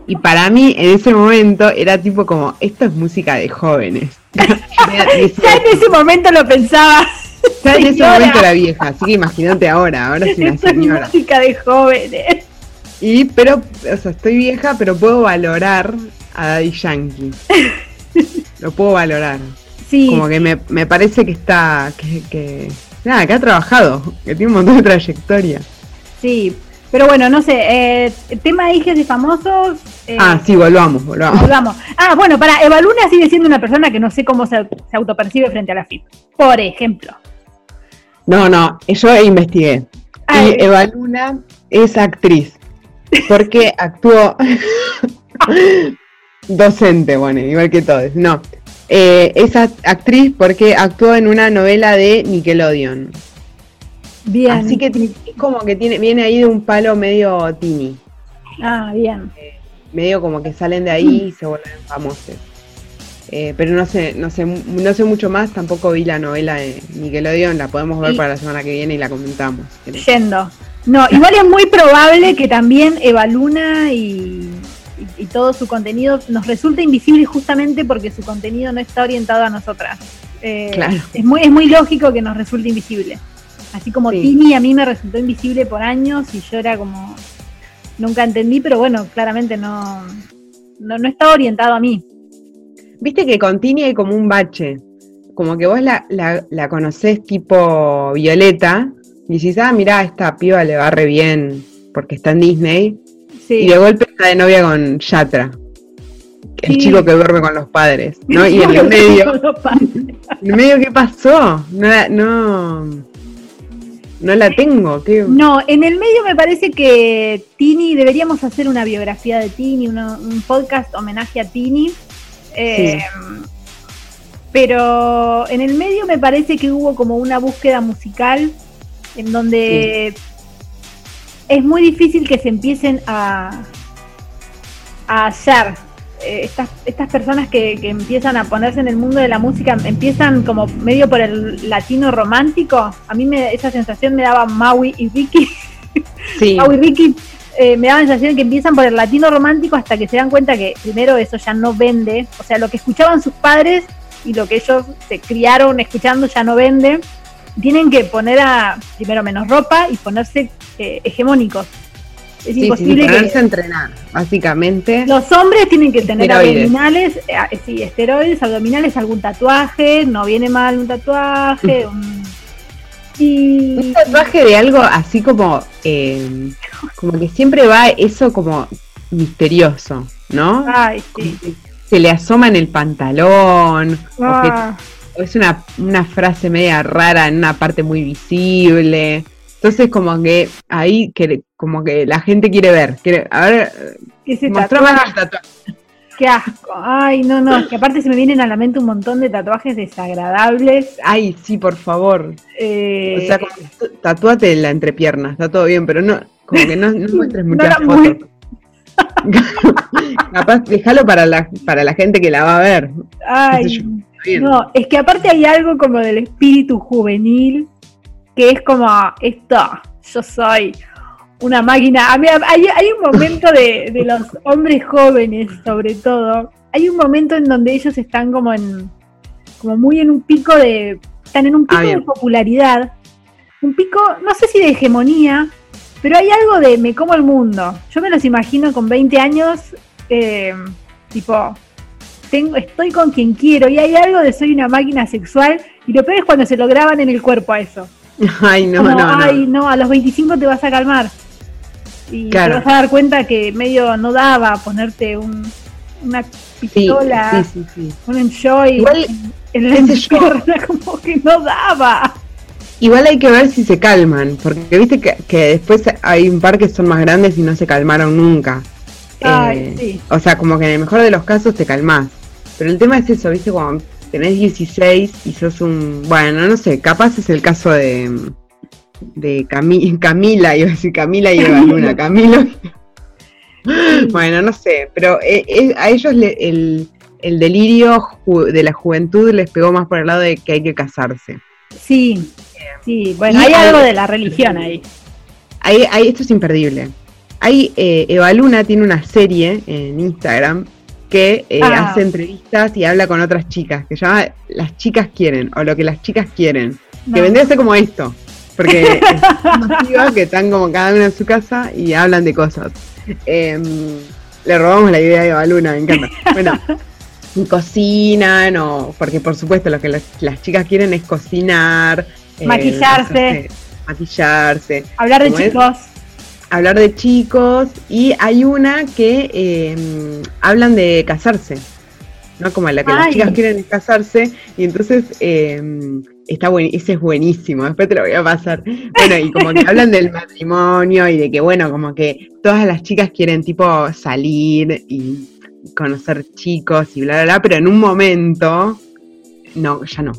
Y para mí en ese momento era tipo como, esto es música de jóvenes. Ya en ese momento lo pensaba. Ya en ese momento era vieja, así que imagínate ahora, ahora es una señora. Es música de jóvenes. Y, pero, o sea, estoy vieja, pero puedo valorar a Daddy Yankee. Lo puedo valorar. Sí. Como que me, me parece que está, que, que, nada, que ha trabajado, que tiene un montón de trayectoria. Sí, pero bueno, no sé, eh, tema de hijas de famosos. Eh, Ah, sí, volvamos, volvamos. volvamos. Ah, bueno, para, Evaluna sigue siendo una persona que no sé cómo se, se autopercibe frente a la FIP. Por ejemplo. No, no, yo investigué. Ay. Y Eva Luna es actriz. Porque actuó docente, bueno, igual que todos. No. Eh, es act- actriz porque actuó en una novela de Nickelodeon. Bien. Así que como que tiene, viene ahí de un palo medio teeny. Ah, bien. Medio como que salen de ahí y se vuelven famosos. Eh, pero no sé, no sé, no sé mucho más, tampoco vi la novela de Nickelodeon, la podemos ver Y- para la semana que viene y la comentamos. querés. Yendo. No, igual es muy probable que también Evaluna y, y, y todo su contenido nos resulte invisible justamente porque su contenido no está orientado a nosotras. Eh, Claro. es, muy, es muy lógico que nos resulte invisible. Así como Sí. Tini a mí me resultó invisible por años y yo era como. Nunca entendí, pero bueno, claramente no, no, no estaba orientado a mí. Viste que con Tini hay como un bache. Como que vos la, la, la conocés tipo Violeta y decís, ah, mirá, esta piba le va re bien porque está en Disney. Sí. Y de golpe está de novia con Yatra, el Sí. chico que duerme con los padres. ¿no? Y en el medio, en el medio, ¿qué pasó? No no, no la tengo. No, en el medio me parece que Tini, deberíamos hacer una biografía de Tini, uno- un podcast homenaje a Tini. Eh, Pero en el medio me parece que hubo como una búsqueda musical en donde es muy difícil que se empiecen a, a hallar. Eh, estas, estas personas que, que empiezan a ponerse en el mundo de la música empiezan como medio por el latino romántico. A mí me, esa sensación me daba Maui y Ricky. Sí, Mau y Ricky eh, me da la sensación que empiezan por el latino romántico hasta que se dan cuenta que primero eso ya no vende, o sea, lo que escuchaban sus padres y lo que ellos se criaron escuchando ya no vende. Tienen que poner a primero menos ropa y ponerse eh, hegemónicos. Es sí, sí, sí, imposible ponerse que entrenar, básicamente. los hombres tienen que tener Esteroides. abdominales, eh, sí, esteroides, abdominales, algún tatuaje, no viene mal un tatuaje, un- y Un tatuaje de algo así como, eh, como que siempre va eso como misterioso, ¿no? ay, sí. se le asoma en el pantalón, o, que- Ah. es una, una frase media rara en una parte muy visible. Entonces como que ahí que, como que la gente quiere ver, quiere, a ver, mostrame el tatuaje. Qué asco. Ay, no, no. es Que aparte se me vienen a la mente un montón de tatuajes desagradables. Ay, sí, por favor. Eh, O sea, como que t- tatúate la entrepierna, está todo bien, pero no, como que no, no muestres No muchas la fotos. Capaz, déjalo para la, para la gente que la va a ver. ay, no. Es que aparte hay algo como del espíritu juvenil que es como esto. Yo soy una máquina. A mí, hay, hay un momento de, de los hombres jóvenes, sobre todo. Hay un momento en donde ellos están como en, como muy en un pico de, están en un pico Ah, de popularidad, un pico, no sé si de hegemonía, pero hay algo de me como el mundo. Yo me los imagino con 20 años, eh, tipo, tengo, estoy con quien quiero y hay algo de soy una máquina sexual y lo peor es cuando se lo graban en el cuerpo a eso. Ay, no, Como, no, no. ay, no, a los 25 te vas a calmar. Y Claro. te vas a dar cuenta que medio no daba ponerte un, una pistola, sí, sí, sí. un enjoy Igual, en la yo. entrepierna, como que no daba. Igual hay que ver si se calman, porque viste que, que después hay un par que son más grandes y no se calmaron nunca. Ay, Eh, sí. O sea, como que en el mejor de los casos te calmás. Pero el tema es eso, viste, cuando tenés 16 y sos un... Bueno, no sé, capaz es el caso de... De Cami- Camila, iba a decir Camila y Eva Luna, Camilo. bueno, no sé, pero eh, eh, a ellos le- el, el delirio de la juventud les pegó más por el lado de que hay que casarse. Sí, sí, bueno, hay- algo de la religión ahí. Hay, hay- esto es imperdible. Hay, eh, Eva Luna tiene una serie en Instagram que eh, Ah. hace entrevistas y habla con otras chicas, que se llama Las chicas quieren, o lo que las chicas quieren. No. Que vendría a ser como esto, porque es masiva que están como cada una en su casa y hablan de cosas. Em, le robamos la idea a Eva Luna, me encanta. Bueno, cocinan, o porque por supuesto lo que las, las chicas quieren es cocinar, eh, Maquillarse. maquillarse, Hablar de ¿Cómo es? Hablar de chicos y hay una que eh, hablan de casarse, ¿no? Como la que las chicas quieren casarse y entonces eh, está buen, ese es buenísimo, después te lo voy a pasar. Bueno, y como que hablan del matrimonio y de que bueno, como que todas las chicas quieren tipo salir y conocer chicos y bla, bla, bla, pero en un momento, no, ya no.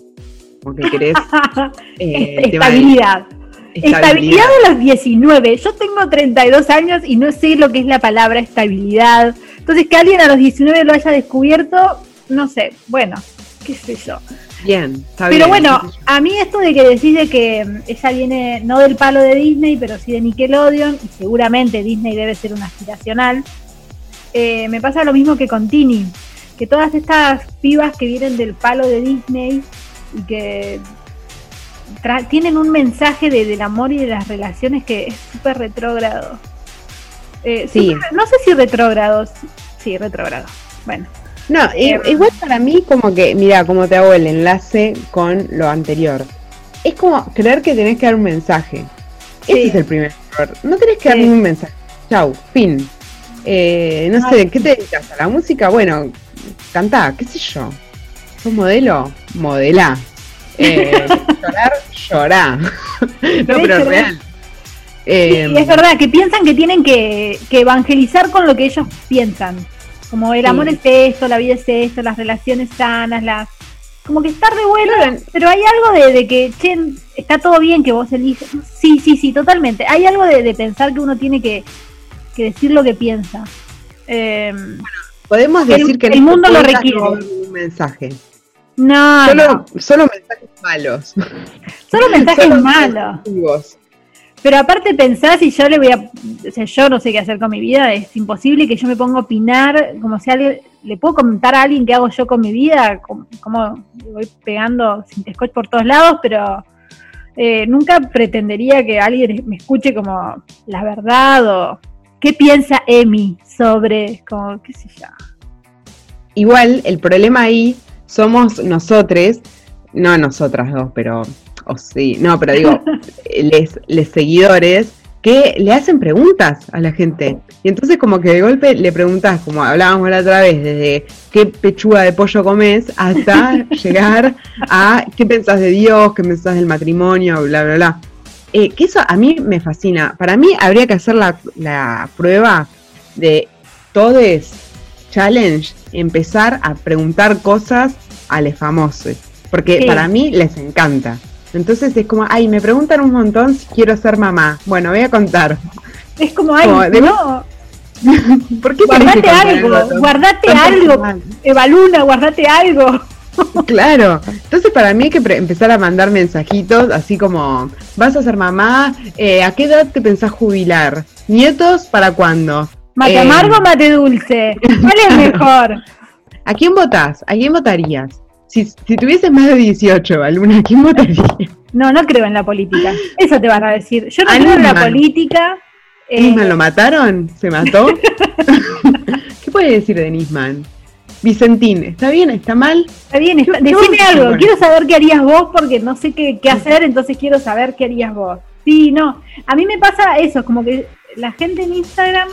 Como que querés... eh, estabilidad. Estabilidad de los 19. Yo tengo 32 años y no sé lo que es la palabra estabilidad. Entonces, que alguien a los 19 lo haya descubierto, no sé. Bueno, qué sé yo. Bien, está Pero bien, bueno, a mí esto de que decís de que ella viene no del palo de Disney, pero sí de Nickelodeon, y seguramente Disney debe ser una aspiracional, eh, me pasa lo mismo que con Tini, que todas estas pibas que vienen del palo de Disney y que tra- tienen un mensaje de- del amor y de las relaciones que es súper retrógrado. Eh, Sí. no sé si retrógrado, sí, retrógrado. Bueno, No, Em. igual para mí como que, mira, como te hago el enlace con lo anterior. Es como creer que tenés que dar un mensaje. Sí. Ese es el primer error. No tenés que dar ningún mensaje. Chau, fin. Eh, no sé, ¿qué te dedicas? ¿A la música? Bueno, cantá, qué sé yo. ¿Sos modelo? Modelá. Eh, llorar, llorá. no, pero llorar. real. Sí, Eh, es verdad, que piensan que tienen que, que evangelizar con lo que ellos piensan. Como el Sí. amor es esto, la vida es esto, las relaciones sanas, las... Como que está re bueno, Claro. pero hay algo de, de que, che, está todo bien que vos eliges. Sí, sí, sí, totalmente. Hay algo de, de pensar que uno tiene que, que decir lo que piensa. Eh, Podemos el- decir que en el este mundo lo requiere. ningún mensaje. No, Solo, solo mensajes malos. solo mensajes Solo malos. negativos. Pero aparte pensás si yo le voy a, o sea, yo no sé qué hacer con mi vida, es imposible que yo me ponga a opinar, como si alguien, le puedo comentar a alguien qué hago yo con mi vida, como, como voy pegando sin scotch por todos lados, pero eh, nunca pretendería que alguien me escuche como la verdad o qué piensa Emi sobre, como, qué sé yo. Igual el problema ahí somos nosotros, no nosotras dos, pero, o sí, no, pero digo, les, les seguidores que le hacen preguntas a la gente. Y entonces como que de golpe le preguntas, como hablábamos la otra vez, desde qué pechuga de pollo comes hasta llegar a qué pensás de Dios, qué pensás del matrimonio, bla, bla, bla. Eh, que eso a mí me fascina. Para mí habría que hacer la, la prueba de todes challenge, empezar a preguntar cosas a los famosos. Porque Sí. para mí les encanta. Entonces es como, ay, me preguntan un montón si quiero ser mamá. Bueno, voy a contar. Es como, ay, Como, de- no, ¿Por qué guardate algo, guardate algo. Evaluna, guardate algo. Claro, entonces para mí hay que empezar a mandar mensajitos así como, vas a ser mamá, Eh, ¿a qué edad te pensás jubilar? ¿Nietos para cuándo? Mate Eh, amargo, mate dulce. ¿Cuál es mejor? ¿A quién votás? ¿A quién votarías? Si, si tuvieses más de 18, Aluna, ¿a quién votarías? No, no creo en la política. Eso te van a decir. Yo no creo en la política. eh, ¿Nisman lo mataron? ¿Se mató? ¿Qué puede decir de Nisman? Vicentín, ¿está bien? ¿Está mal? está bien, está- ¿Qué- qué decime algo. Quiero saber qué harías vos porque no sé qué, qué hacer, entonces quiero saber qué harías vos. Sí, no. A mí me pasa eso, como que la gente en Instagram,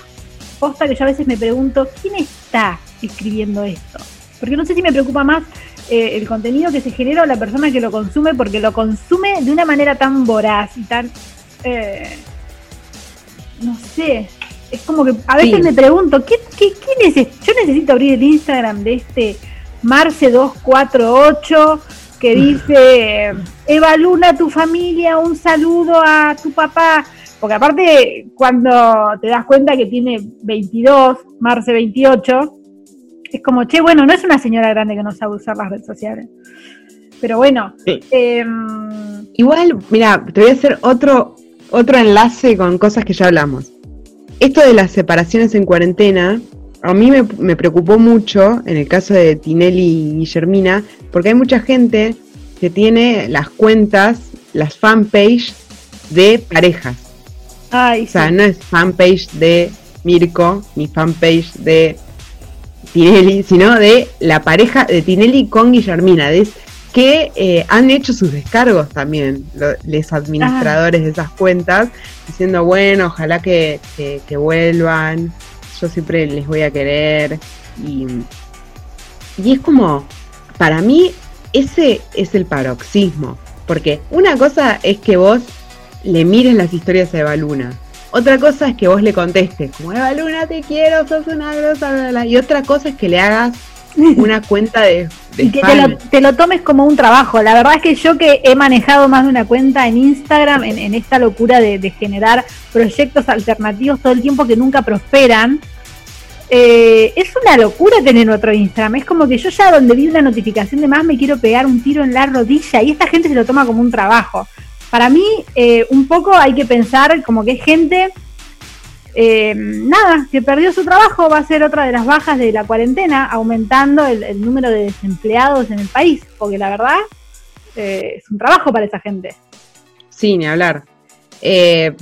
posta que yo a veces me pregunto, ¿quién está escribiendo esto? Porque no sé si me preocupa más eh, el contenido que se genera o la persona que lo consume, porque lo consume de una manera tan voraz y tan... eh, no sé, es como que a veces Sí. me pregunto, ¿qué, qué, quién es este? Yo necesito abrir el Instagram de este Marce248 que dice, Eva Luna, tu familia, un saludo a tu papá. Porque aparte, cuando te das cuenta que tiene 22, Marce 28, es como, che, bueno, no es una señora grande que no sabe usar las redes sociales. Pero bueno. Em, Igual, mira, te voy a hacer otro, otro enlace con cosas que ya hablamos. Esto de las separaciones en cuarentena, a mí me, me preocupó mucho en el caso de Tinelli y Guillermina, porque hay mucha gente que tiene las cuentas, las fanpage de parejas. o sea, no es fanpage de Mirko ni fanpage de Tinelli, sino de la pareja de Tinelli con Guillermina, que eh, han hecho sus descargos también, los administradores de esas cuentas, diciendo, bueno, ojalá que, que, vuelvan, yo siempre les voy a querer. Y, y es como, para mí ese es el paroxismo. Porque una cosa es que vos le mires las historias a Eva Luna. Otra cosa es que vos le contestes, como Eva Luna, te quiero, sos una grosa, Y otra cosa es que le hagas una cuenta de... y que te lo, tomes como un trabajo. La verdad es que yo que he manejado más de una cuenta en Instagram, en, esta locura de, generar proyectos alternativos todo el tiempo que nunca prosperan, eh, es una locura tener otro Instagram. Es como que yo ya donde vi una notificación de más me quiero pegar un tiro en la rodilla y esta gente se lo toma como un trabajo. Para mí, eh, un poco hay que pensar como que es gente, eh, nada, que perdió su trabajo, va a ser otra de las bajas de la cuarentena, aumentando el, número de desempleados en el país, porque la verdad es un trabajo para esa gente. Sí, ni hablar. Eh,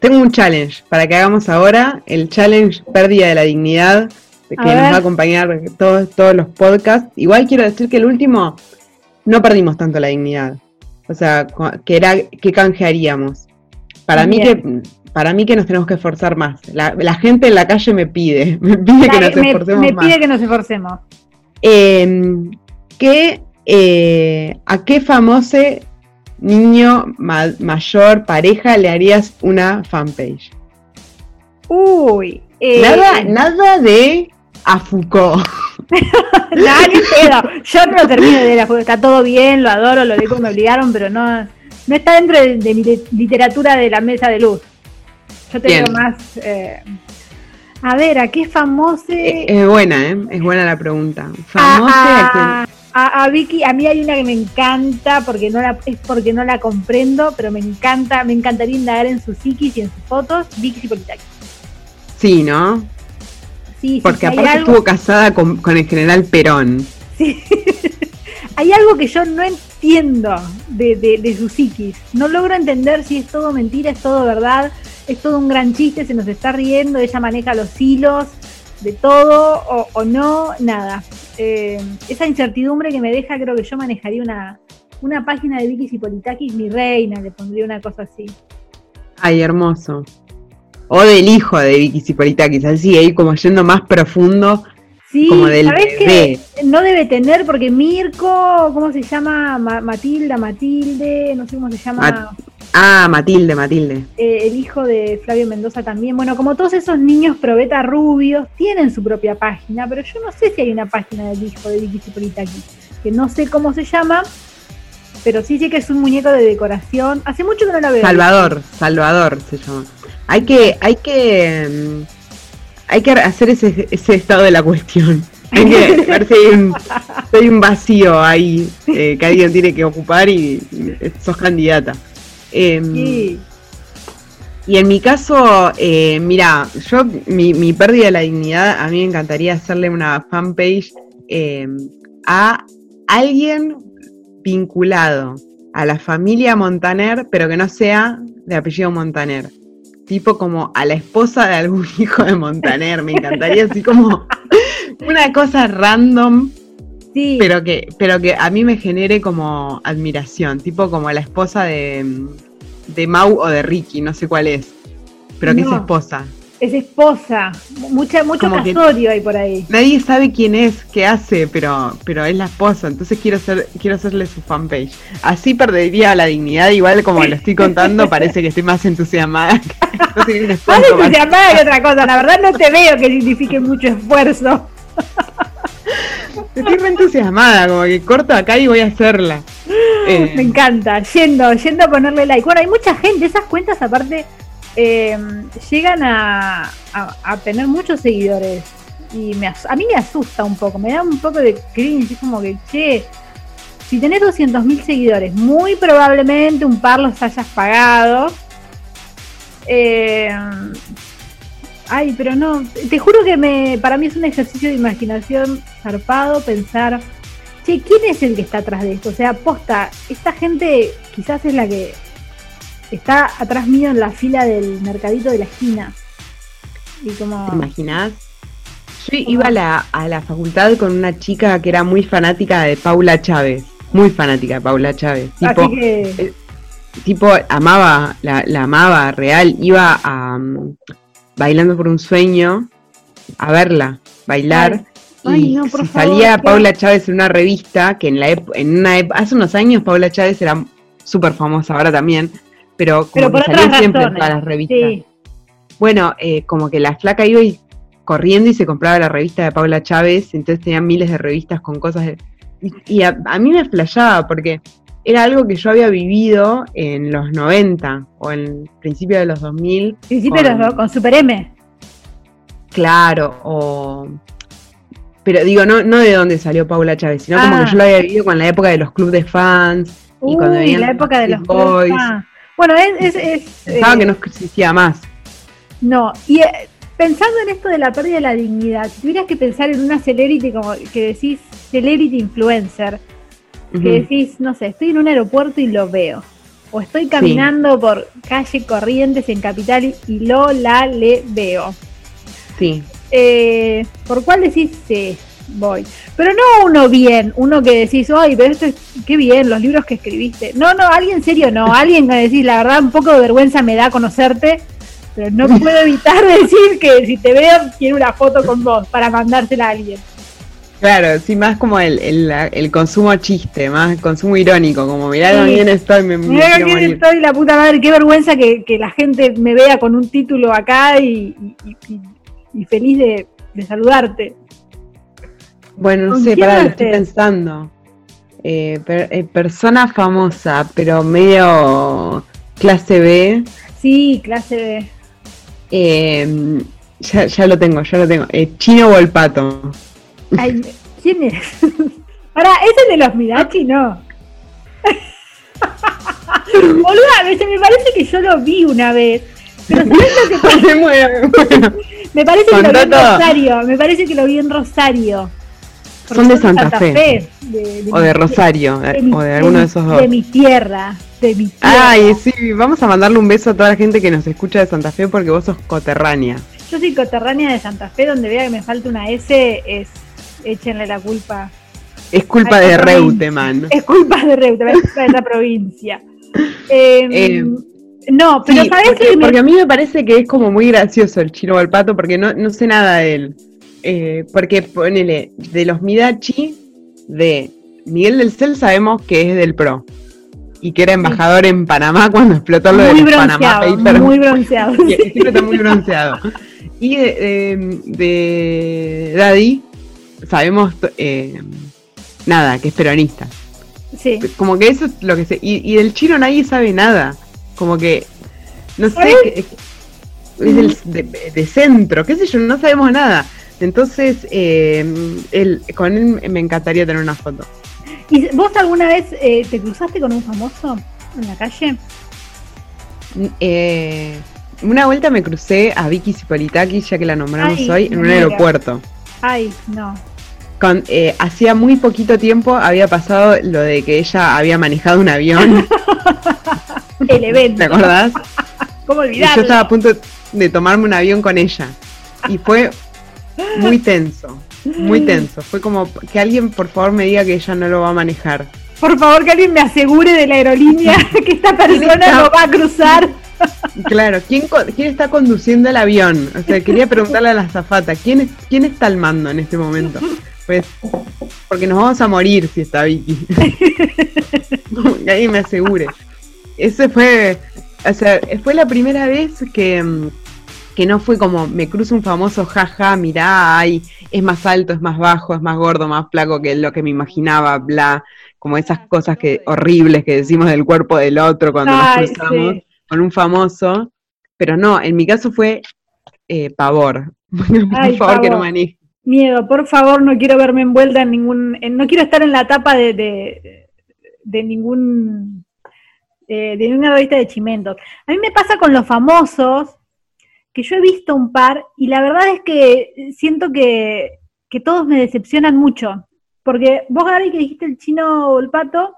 tengo un challenge para que hagamos ahora, el challenge pérdida de la dignidad, que nos va a acompañar todos, todos los podcasts. Igual quiero decir que el último no perdimos tanto la dignidad. O sea, que era qué canjearíamos. Para mí que para mí que nos tenemos que esforzar más. La, gente en la calle me pide, me pide que nos esforcemos me, pide que nos esforcemos. Em, eh, ¿A qué famoso niño mayor, pareja, le harías una fanpage? Uy. Eh, nada, nada de a Foucault. ni pedo. Yo no lo termino de la está todo bien, lo adoro, lo digo, me obligaron, pero no, no está dentro de, mi literatura de la mesa de luz. Yo tengo más. Eh, a ver, ¿a qué famoso? Es, buena, ¿eh? Es buena la pregunta. ¿Famoso a, a, Vicky, a mí hay una que me encanta porque no la, es porque no la comprendo, pero me encanta, me encantaría indagar en sus psiquis y en sus fotos, Vicky Cipolitaki. Sí, ¿no? Sí, Porque aparte estuvo casada con, el general Perón. Sí. hay algo que yo no entiendo de, de, de su psiquis. No logro entender si es todo mentira, es todo verdad, es todo un gran chiste, se nos está riendo, ella maneja los hilos de todo o, no, nada. Eh, esa incertidumbre que me deja, creo que yo manejaría una, una página de Vicky Politakis, mi reina, le pondría una cosa así. Ay, hermoso. O del hijo de Vicky Cipolitakis, así, ahí como yendo más profundo. Sí, como del ¿sabés no debe tener? Porque Mirko, ¿cómo se llama? Matilda, Matilde, no sé cómo se llama. Ah, Matilde, Matilde. Eh, el hijo de Flavio Mendoza también. Bueno, como todos esos niños probeta rubios, tienen su propia página, pero yo no sé si hay una página del hijo de Vicky Cipolitaki, que no sé cómo se llama, pero sí sé que es un muñeco de decoración. Hace mucho que no la veo. Salvador, Salvador se llama. Hay que, hay que, mm, hay que hacer ese, ese estado de la cuestión. Hay que ver si hay un, vacío ahí eh, que alguien tiene que ocupar y sos candidata. Em, y en mi caso, eh, mira, yo, mi, pérdida de la dignidad, a mí me encantaría hacerle una fanpage em, a alguien vinculado a la familia Montaner, pero que no sea de apellido Montaner. Tipo como a la esposa de algún hijo de Montaner. Me encantaría así como una cosa random pero que, pero que a mí me genere como admiración, tipo como la esposa de, de Mau o de Ricky, no sé cuál es, pero que es esposa. Es esposa, mucha, mucho casorio hay por ahí. Nadie sabe quién es, qué hace, pero, pero es la esposa, entonces quiero hacer, quiero hacerle su fanpage. Así perdería la dignidad, igual como lo estoy contando, parece que estoy más entusiasmada. más entusiasmada que otra cosa, la verdad no te veo que signifique mucho esfuerzo. Estoy re entusiasmada, como que corto acá y voy a hacerla. Eh, Me encanta, yendo, yendo a ponerle like. Bueno, hay mucha gente, esas cuentas aparte eh, llegan a, tener muchos seguidores. y me, a mí me asusta un poco, me da un poco de cringe, es como que, che, si tenés 200.000 seguidores, muy probablemente un par los hayas pagado. Eh, ay, pero no, te juro que me, para mí es un ejercicio de imaginación zarpado pensar, che, ¿quién es el que está atrás de esto? O sea, posta, esta gente quizás es la que está atrás mío en la fila del mercadito de la esquina. Y como... ¿Te imaginas? Yo iba a la, a la facultad con una chica que era muy fanática de Paula Chávez muy fanática de Paula Chávez. Tipo, eh, tipo amaba, la, amaba real, iba a um, bailando por un sueño a verla, bailar. y salía Paula Chávez en una revista que en la en una hace unos años Paula Chávez era súper famosa ahora también, pero como que salía siempre en todas las revistas. Bueno, eh, como que la flaca iba corriendo y se compraba la revista de Paula Chávez, entonces tenían miles de revistas con cosas de, y a, mí me flayaba porque era algo que yo había vivido en los 90 o en principio de los 2000. Principio con, de los, con Super M. Claro, o... Pero digo, no, no de dónde salió Paula Chávez, sino como que ah. yo lo había vivido con la época de los clubes de fans. y cuando la época de los boys. Bueno, es... es, Pensaba que no existía más. No, y eh, pensando en esto de la pérdida de la dignidad, si tuvieras que pensar en una celebrity como que decís celebrity influencer, que decís, no sé, estoy en un aeropuerto y lo veo. O estoy caminando por calle Corrientes en Capital y lo la le veo. Sí. Eh, ¿Por cuál decís sí? Voy. Pero no uno bien, uno que decís, ay, pero esto es, qué bien, los libros que escribiste. No, no, alguien serio no, alguien que decís, la verdad, un poco de vergüenza me da conocerte pero no puedo evitar decir que si te veo quiero una foto con vos para mandársela a alguien. Claro, sí, más como el, el, consumo chiste, más consumo irónico, como mirá bien estoy, me, mirá bien estoy, la puta madre, qué vergüenza que, la gente me vea con un título acá y, feliz de, saludarte. Bueno, no sé, pará, lo estoy pensando. Eh, eh, persona famosa, pero medio clase B. Sí, clase B. Eh, ya, ya, lo tengo, ya lo tengo. Eh, Chino Volpato. Ay, ¿quién es? Ahora, ¿es el de los Mirachi? No. Boluda, me, parece que yo lo vi una vez. Pero ¿sabes lo que me, muero, me parece que lo vi en Rosario. Me parece que lo vi en Rosario. Son de Santa, Fe. o de Rosario, o de alguno de esos dos. De mi tierra. Ay, sí, vamos a mandarle un beso a toda la gente que nos escucha de Santa Fe porque vos sos coterránea. Yo soy coterránea de Santa Fe, donde vea que me falta una S, es échenle la culpa. Es culpa de Reuteman. Es culpa de Reuteman, es culpa de esa provincia. Em, eh, no, pero ¿sabes porque, porque, a mí me parece que es como muy gracioso el chino pato porque no, no sé nada de él. Eh, porque ponele, de los Midachi, de Miguel del Cel sabemos que es del PRO y que era embajador en Panamá cuando explotó lo de Panamá Papers. Muy bronceado. Siempre está muy bronceado. Y de, Daddy, sabemos eh, nada, que es peronista. Sí. Como que eso es lo que sé. Y, del chino nadie sabe nada. Como que, no sé, es de, centro, qué sé yo, no sabemos nada. Entonces, eh, con él me encantaría tener una foto. ¿Y vos alguna vez eh, te cruzaste con un famoso en la calle? Eh, una vuelta me crucé a Vicky Cipolitakis, ya que la nombramos hoy, en un aeropuerto. Ay, no. Eh, hacía muy poquito tiempo había pasado lo de que ella había manejado un avión. El evento. ¿Te acordás? ¿Cómo olvidarlo? Yo estaba a punto de tomarme un avión con ella. Y fue muy tenso. Muy tenso. Fue como que alguien por favor me diga que ella no lo va a manejar. Por favor que alguien me asegure de la aerolínea que esta persona no va a cruzar. Claro, ¿quién, ¿quién está conduciendo el avión? O sea, quería preguntarle a la azafata, ¿quién, ¿quién está al mando en este momento? Pues, porque nos vamos a morir si está Vicky. que alguien me asegure. Ese fue, o sea, fue la primera vez que mm, que no fue como me cruzo un famoso jaja, mirá, ay, es más alto, es más bajo, es más gordo, más flaco que lo que me imaginaba, bla, como esas cosas que horribles que decimos del cuerpo del otro cuando nos cruzamos con un famoso, pero no, en mi caso fue eh, pavor. Por favor, que no maneje. Miedo, por favor, no quiero verme envuelta en ningún, no quiero estar en la tapa de, de, ningún, eh, de ninguna revista de chimentos. A mí me pasa con los famosos, que yo he visto un par, y la verdad es que siento que, que todos me decepcionan mucho. Porque vos, Gaby, que dijiste el chino o el pato,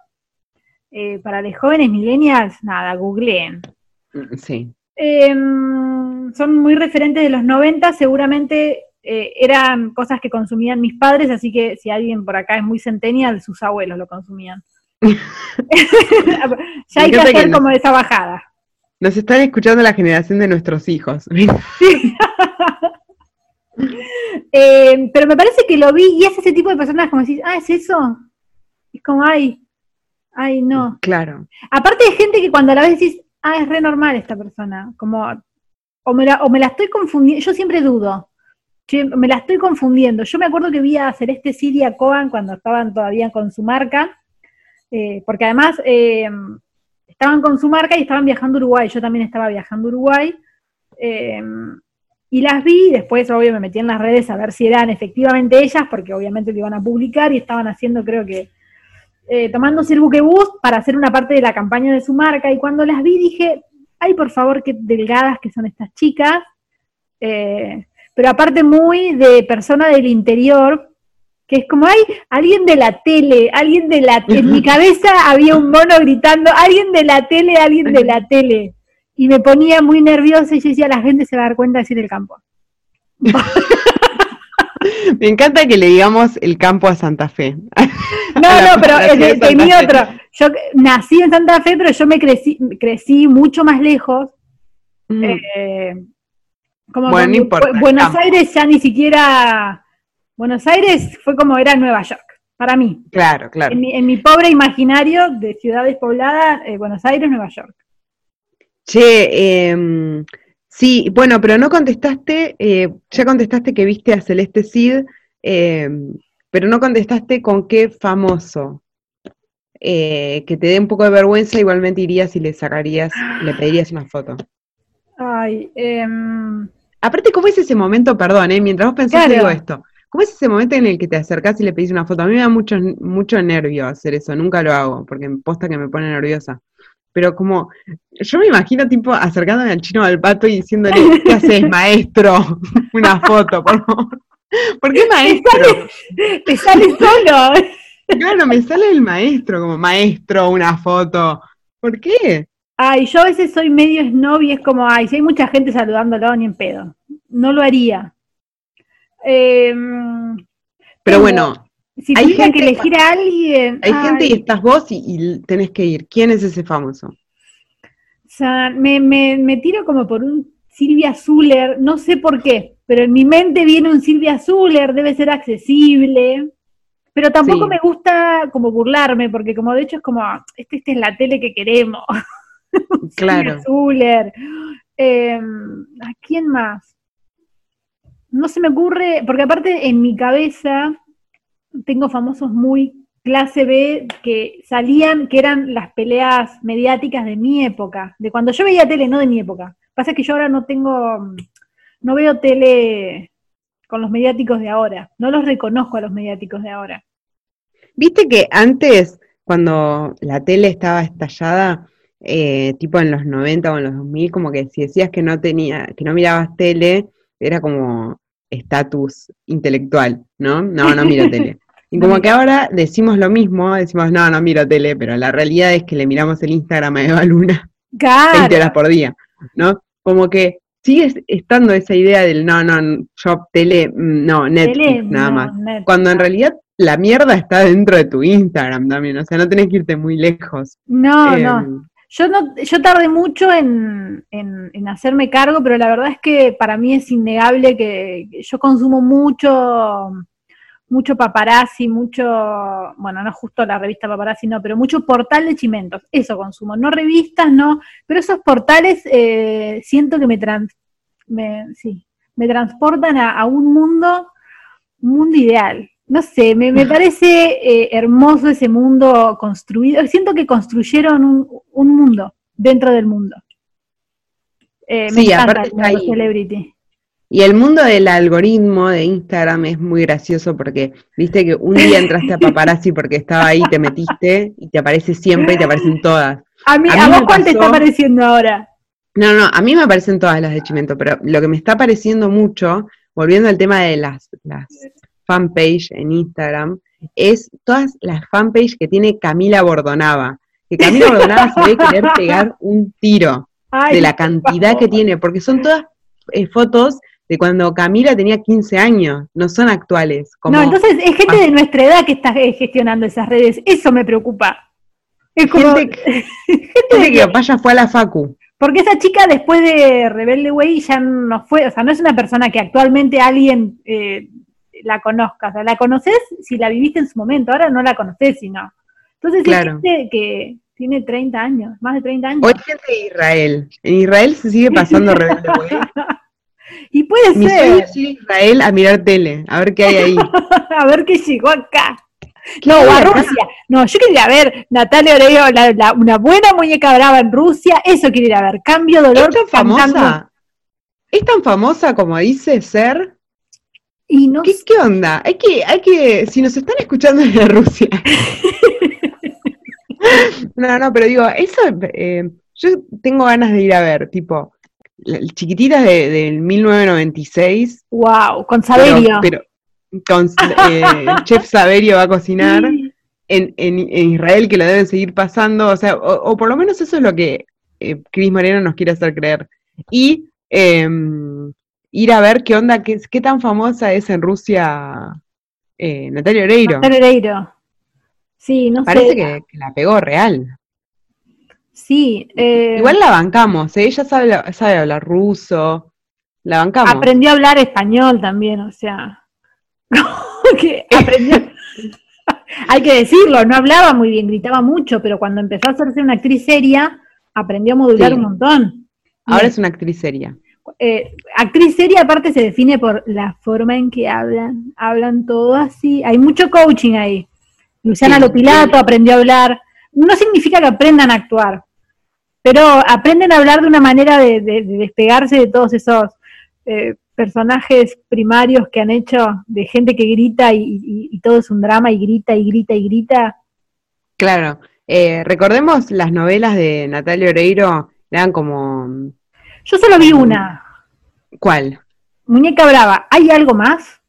eh, para los jóvenes millennials, nada, googleen. Mm, sí. Em, son muy referentes de los 90, seguramente eh, eran cosas que consumían mis padres, así que si alguien por acá es muy centennial, sus abuelos lo consumían. ya hay que hacer como esa bajada. Nos están escuchando la generación de nuestros hijos. Em, pero me parece que lo vi y es ese tipo de personas como decís, ah, es eso. Es como, ay, ay, no. Claro. Aparte de gente que cuando a la vez decís, ah, es re normal esta persona, como, o me la, o me la estoy confundiendo, yo siempre dudo, me la estoy confundiendo. Yo me acuerdo que vi a Celeste Siria Cohen cuando estaban todavía con su marca, eh, porque además eh, estaban con su marca y estaban viajando Uruguay, yo también estaba viajando Uruguay, eh, y las vi, después obvio me metí en las redes a ver si eran efectivamente ellas, porque obviamente lo iban a publicar y estaban haciendo creo que eh, tomándose el para hacer una parte de la campaña de su marca. Y cuando las vi dije, ay, por favor, qué delgadas que son estas chicas. Eh, pero aparte muy de persona del interior, que es como, hay alguien de la tele, alguien de la En mi cabeza había un mono gritando, alguien de la tele, alguien de la tele. Y me ponía muy nerviosa y yo decía, la gente se va a dar cuenta de decir el campo. Me encanta que le digamos el campo a Santa Fe. No, no, pero tenía otro. Yo nací en Santa Fe, pero yo me crecí, crecí mucho más lejos. Mm. Eh, como bueno, Buenos Aires ya ni siquiera. Buenos Aires fue como era Nueva York, para mí. Claro, claro. En mi, pobre imaginario de ciudades pobladas, eh, Buenos Aires, Nueva York. Che, eh, Sí, bueno, pero no contestaste, eh, ya contestaste que viste a Celeste Cid, eh, pero no contestaste con qué famoso. Eh, que te dé un poco de vergüenza, igualmente irías y le sacarías, le pedirías una foto. Ay, eh... Aparte, ¿cómo es ese momento, perdón, mientras vos pensás, digo esto, ¿cómo es ese momento en el que te acercás y le pedís una foto? A mí me da mucho, mucho nervio hacer eso, nunca lo hago, porque me posta que me pone nerviosa pero como, yo me imagino tipo acercándome al chino al pato y diciéndole, ¿qué haces, maestro? Una foto, por favor. ¿Por qué maestro? Te sale, solo. Claro, me sale el maestro, como maestro, una foto. ¿Por qué? Ay, yo a veces soy medio snob y es como, ay, si hay mucha gente saludándolo, ni en pedo. No lo haría. Em, pero bueno, si hay gente, que elegir a alguien. Hay gente y estás vos y, tenés que ir. ¿Quién es ese famoso? O sea, me, me, tiro como por un Silvia Zuller, no sé por qué, pero en mi mente viene un Silvia Zuller, debe ser accesible, pero tampoco me gusta como burlarme, porque como de hecho es como, este, este es la tele que queremos. claro. Silvia Zuller. Em, ¿A quién más? No se me ocurre, porque aparte en mi cabeza tengo famosos muy clase B que salían, que eran las peleas mediáticas de mi época, de cuando yo veía tele, no de mi época. Pasa que yo ahora no tengo, no veo tele con los mediáticos de ahora, no los reconozco a los mediáticos de ahora. Viste que antes, cuando la tele estaba estallada, eh, tipo en los 90 o en los 2000, como que si decías que no tenía, que no mirabas tele, era como estatus intelectual, ¿no? No, no miro tele. Y como que ahora decimos lo mismo, decimos, no, no miro tele, pero la realidad es que le miramos el Instagram a Eva Luna claro. 20 horas por día, ¿no? Como que sigue estando esa idea del no, no, yo tele, mm, no, Netflix, nada más. Cuando en realidad la mierda está dentro de tu Instagram también, o sea, no tenés que irte muy lejos. No, no. Yo no, yo tardé mucho en, en, hacerme cargo, pero la verdad es que para mí es innegable que yo consumo mucho mucho paparazzi, mucho, bueno, no justo la revista paparazzi, no, pero mucho portal de chimentos, eso consumo, no revistas, no, pero esos portales eh, siento que me, me, sí, me transportan a, un mundo, un mundo ideal. No sé, me, me parece eh, hermoso ese mundo construido. Siento que construyeron un, un mundo dentro del mundo. Eh, me sí, encanta el celebrity Y el mundo del algoritmo de Instagram es muy gracioso porque viste que un día entraste a paparazzi porque estaba ahí, te metiste y te aparece siempre y te aparecen todas. A mí, a, vos cuál te está apareciendo ahora? No, no, a mí me aparecen todas las de Chimento, pero lo que me está apareciendo mucho, volviendo al tema de las, las fanpage en Instagram, es todas las fanpage que tiene Camila Bordonava. Que Camila Bordonava se debe querer pegar un tiro de la cantidad que tiene, porque son todas eh, fotos de cuando Camila tenía 15 años, no son actuales. no, entonces es gente de nuestra edad que está eh, gestionando esas redes, eso me preocupa. Es como gente, gente, que vaya fue a la Facu. Porque esa chica después de Rebelde Way ya no fue, o sea, no es una persona que actualmente alguien eh, la conozca, o sea, la conoces si la viviste en su momento, ahora no la conoces, sino. Entonces claro. es gente que tiene 30 años, más de 30 años. Hoy gente de Israel. En Israel se sigue pasando Rebelde y puede Mi ser. Sueño es ir a Israel a mirar tele, a ver qué hay ahí. a ver qué llegó acá. No, a Rusia. No, yo quería ver Natalia Oreiro, una buena muñeca brava en Rusia. Eso quiero ir a ver. Cambio dolor. ¿Es tan famosa? ¿Es tan famosa como dice ser? Y no ¿Qué, ¿Qué, onda? Hay que, hay que, si nos están escuchando desde Rusia. no, no, pero digo, eso, eh, yo tengo ganas de ir a ver, tipo, chiquititas de, del 1996. Wow, con Saberio. Pero, con eh, chef Saberio va a cocinar en, en, Israel, que lo deben seguir pasando, o sea, o, por lo menos eso es lo que eh, Cris Moreno nos quiere hacer creer. Y em, ir a ver qué onda, qué, qué tan famosa es en Rusia eh, Natalia Oreiro. Natalia Oreiro. Sí, no Parece sé. Que, que la pegó real. Sí. Eh, Igual la bancamos, ¿eh? ella sabe, sabe hablar ruso, la bancamos. Aprendió a hablar español también, o sea. que aprendió. Hay que decirlo, no hablaba muy bien, gritaba mucho, pero cuando empezó a hacerse una actriz seria, aprendió a modular un montón. Ahora es una actriz seria. Eh, actriz seria aparte se define por la forma en que hablan, hablan todo así, hay mucho coaching ahí. Luciana Lopilato aprendió a hablar, no significa que aprendan a actuar, pero aprenden a hablar de una manera de, despegarse de todos esos eh, personajes primarios que han hecho de gente que grita y, todo es un drama y grita y grita y grita. Claro, eh, recordemos las novelas de Natalia Oreiro, eran como... Yo solo vi una. ¿Cuál? Muñeca Brava, ¿hay algo más?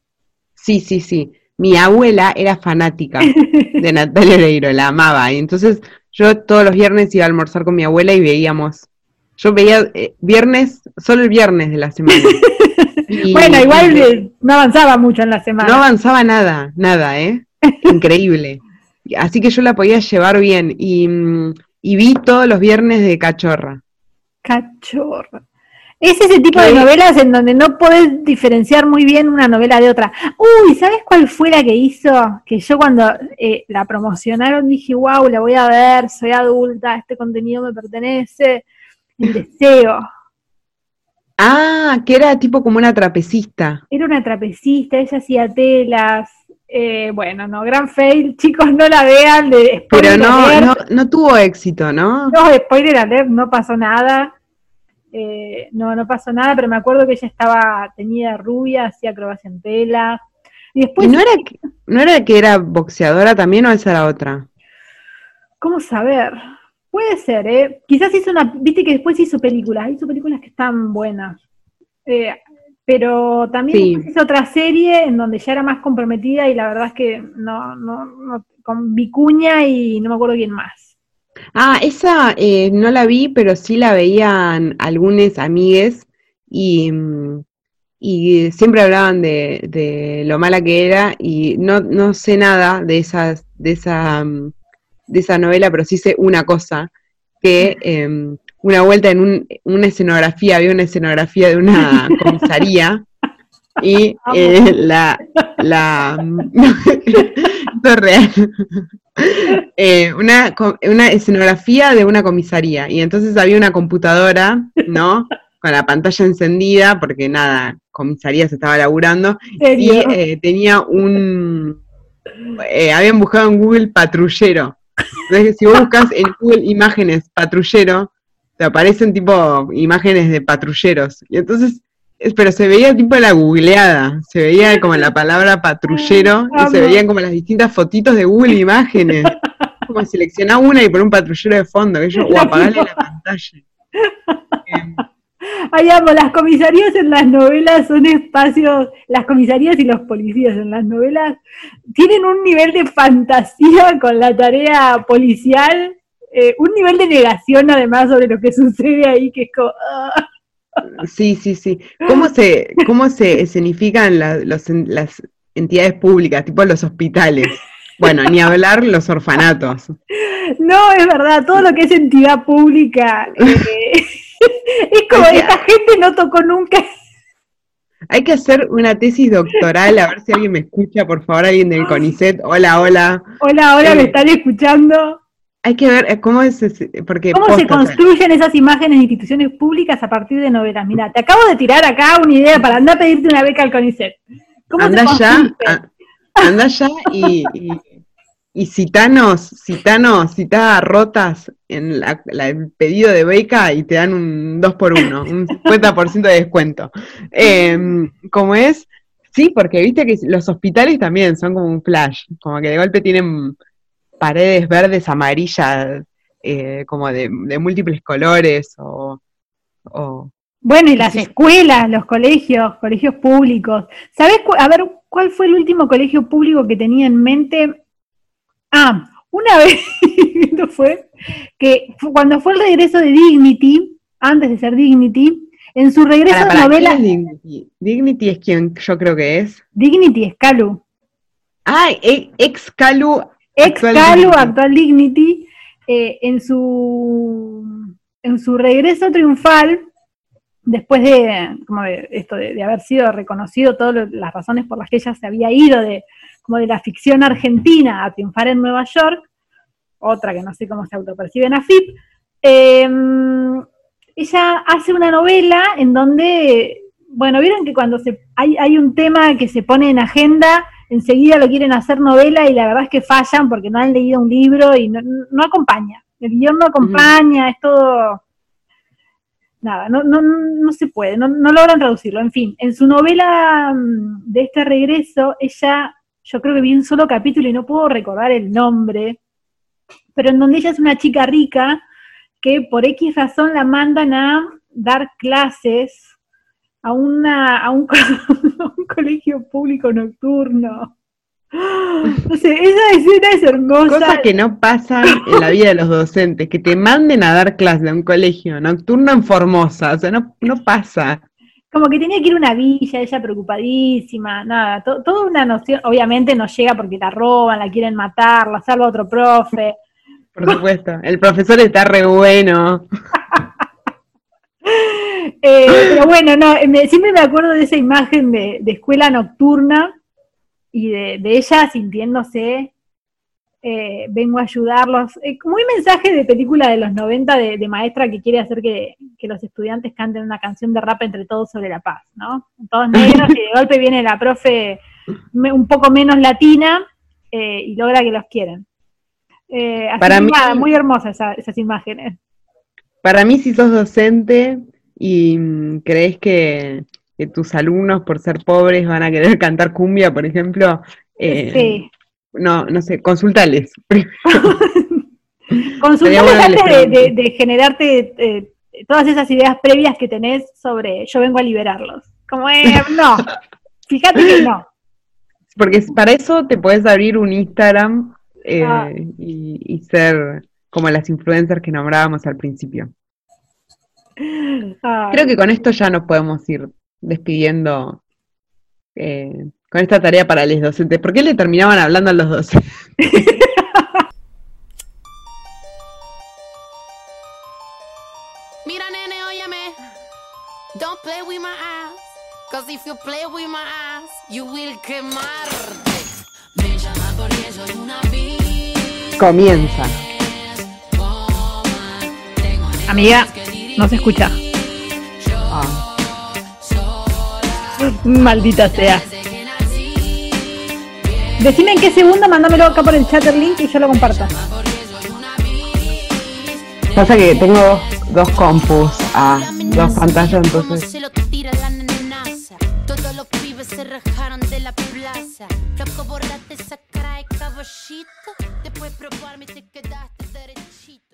Sí, sí, sí. Mi abuela era fanática de Natalia Oreiro, la amaba. Y entonces yo todos los viernes iba a almorzar con mi abuela y veíamos. Yo veía eh, viernes, solo el viernes de la semana. bueno, igual no avanzaba mucho en la semana. No avanzaba nada, nada, ¿eh? Increíble. Así que yo la podía llevar bien y, y vi todos los viernes de Cachorra. Cachorra. Es ese tipo de novelas en donde no podés diferenciar muy bien una novela de otra. Uy, ¿sabes cuál fue la que hizo? Que yo cuando eh, la promocionaron dije, wow, la voy a ver, soy adulta, este contenido me pertenece. El deseo. Ah, que era tipo como una trapecista. Era una trapecista, ella hacía telas. Eh, bueno, no, gran fail, chicos, no la vean. De Pero no, no, no, tuvo éxito, ¿no? No, spoiler alert, no pasó nada. Eh, no, no pasó nada, pero me acuerdo que ella estaba tenía rubia, hacía acrobacia en telas. Y después. no, era que, ¿No era que era boxeadora también o esa era otra? ¿Cómo saber? Puede ser, ¿eh? Quizás hizo una, viste que después hizo películas, hizo películas que están buenas. Eh, pero también hizo otra serie en donde ya era más comprometida y la verdad es que no, no, no con Vicuña y no me acuerdo quién más. Ah, esa eh, no la vi, pero sí la veían algunos amigues y, y siempre hablaban de, de, lo mala que era y no, no sé nada de esas, de esa de esa novela, pero sí sé una cosa, que em, una vuelta en un, una escenografía, había una escenografía de una comisaría y eh, la, la esto es real, eh, una, una escenografía de una comisaría y entonces había una computadora, ¿no? Con la pantalla encendida, porque nada, comisaría se estaba laburando, y eh, tenía un, habían buscado en Google patrullero, entonces, si vos buscas en Google imágenes patrullero, te aparecen tipo imágenes de patrulleros. Y entonces pero se veía tipo la googleada, se veía como la palabra patrullero y se veían como las distintas fotitos de Google Imágenes. Como seleccionar una y poner un patrullero de fondo, que yo, o apagarle la pantalla. Ay, amo, las comisarías en las novelas son espacios, las comisarías y los policías en las novelas tienen un nivel de fantasía con la tarea policial, eh, un nivel de negación además sobre lo que sucede ahí, que es como... Ah. Sí, sí, sí. ¿Cómo se, cómo se escenifican las entidades públicas, tipo los hospitales? Bueno, ni hablar los orfanatos. No, es verdad, todo lo que es entidad pública eh, es como esta gente no tocó nunca. Hay que hacer una tesis doctoral, a ver si alguien me escucha, por favor, alguien del CONICET. Hola, hola. Hola, hola, ¿me están escuchando? Hay que ver eh, cómo es porque cómo se construyen esas imágenes de instituciones públicas a partir de novelas. Mira, te acabo de tirar acá una idea para andar a pedirte una beca al CONICET. ¿Cómo anda ya, anda ya y, y, citanos, citanos, cita rotas en el pedido de beca y te dan un 2 por 1 un 50% de descuento. Eh, ¿Cómo es? Sí, porque viste que los hospitales también son como un flash, como que de golpe tienen paredes verdes, amarillas, eh, como de, múltiples colores o, Bueno, y las escuelas, los colegios, colegios públicos. ¿Sabes? A ver, ¿cuál fue el último colegio público que tenía en mente? Ah, una vez, esto fue, que cuando fue el regreso de Dignity, antes de ser Dignity, en su regreso de novela... Dignity? Dignity es quien yo creo que es. Dignity es Calu. Ah, ex Calu ex Calu, actual Dignity, eh, en, su, en su regreso triunfal, después de, como de esto de, haber sido reconocido todas las razones por las que ella se había ido de, como de la ficción argentina a triunfar en Nueva York, otra que no sé cómo se autopercibe en AFIP, em, ella hace una novela en donde, bueno, vieron que cuando se, hay, hay un tema que se pone en agenda, enseguida lo quieren hacer novela y la verdad es que fallan porque no han leído un libro y no, acompaña. El guion no acompaña, es todo... Nada, no, no, no se puede, no, no logran traducirlo. En fin, en su novela mm, de este regreso, ella, yo creo que vi un solo capítulo y no puedo recordar el nombre, pero en donde ella es una chica rica que por X razón la mandan a dar clases a, una, a, un, colegio público nocturno. No sé, esa escena es hermosa. Cosas que no pasan en la vida de los docentes, que te manden a dar clase a un colegio nocturno en Formosa, o sea, no, no pasa. Como que tenía que ir a una villa, ella preocupadísima, nada, toda una noción, obviamente no llega porque la roban, la quieren matar, la salva otro profe. Por supuesto, el profesor está re bueno. Eh, pero bueno, no, siempre me acuerdo de esa imagen de, escuela nocturna y de, ella sintiéndose, eh, vengo a ayudarlos. Eh, muy mensaje de película de los 90 de, maestra que quiere hacer que, los estudiantes canten una canción de rap entre todos sobre la paz, ¿no? Todos negros y de golpe viene la profe un poco menos latina y logra que los quieran. Para mí, muy hermosas esas imágenes. Para mí, si sos docente y mm, crees que, tus alumnos, por ser pobres, van a querer cantar cumbia, por ejemplo, eh, no, no sé, consultales. consultales antes de, generarte eh, todas esas ideas previas que tenés sobre yo vengo a liberarlos. Como, eh, no, fíjate que no. Porque para eso te puedes abrir un Instagram ah. y ser como las influencers que nombrábamos al principio. Creo que con esto ya nos podemos ir despidiendo eh, con esta tarea para los docentes. ¿Por qué le terminaban hablando a los docentes? Mira, nene, óyeme. Don't play with my ass. Cause if you play with my ass, you will quemarte. Me llama porque soy una Comienza. Amiga, no se escucha. Ah. Maldita sea. Decime en qué segundo, mándamelo acá por el chat el link y yo lo comparto. Pasa que tengo dos compus, ah, dos pantallas, entonces. Después probarme te quedaste derechito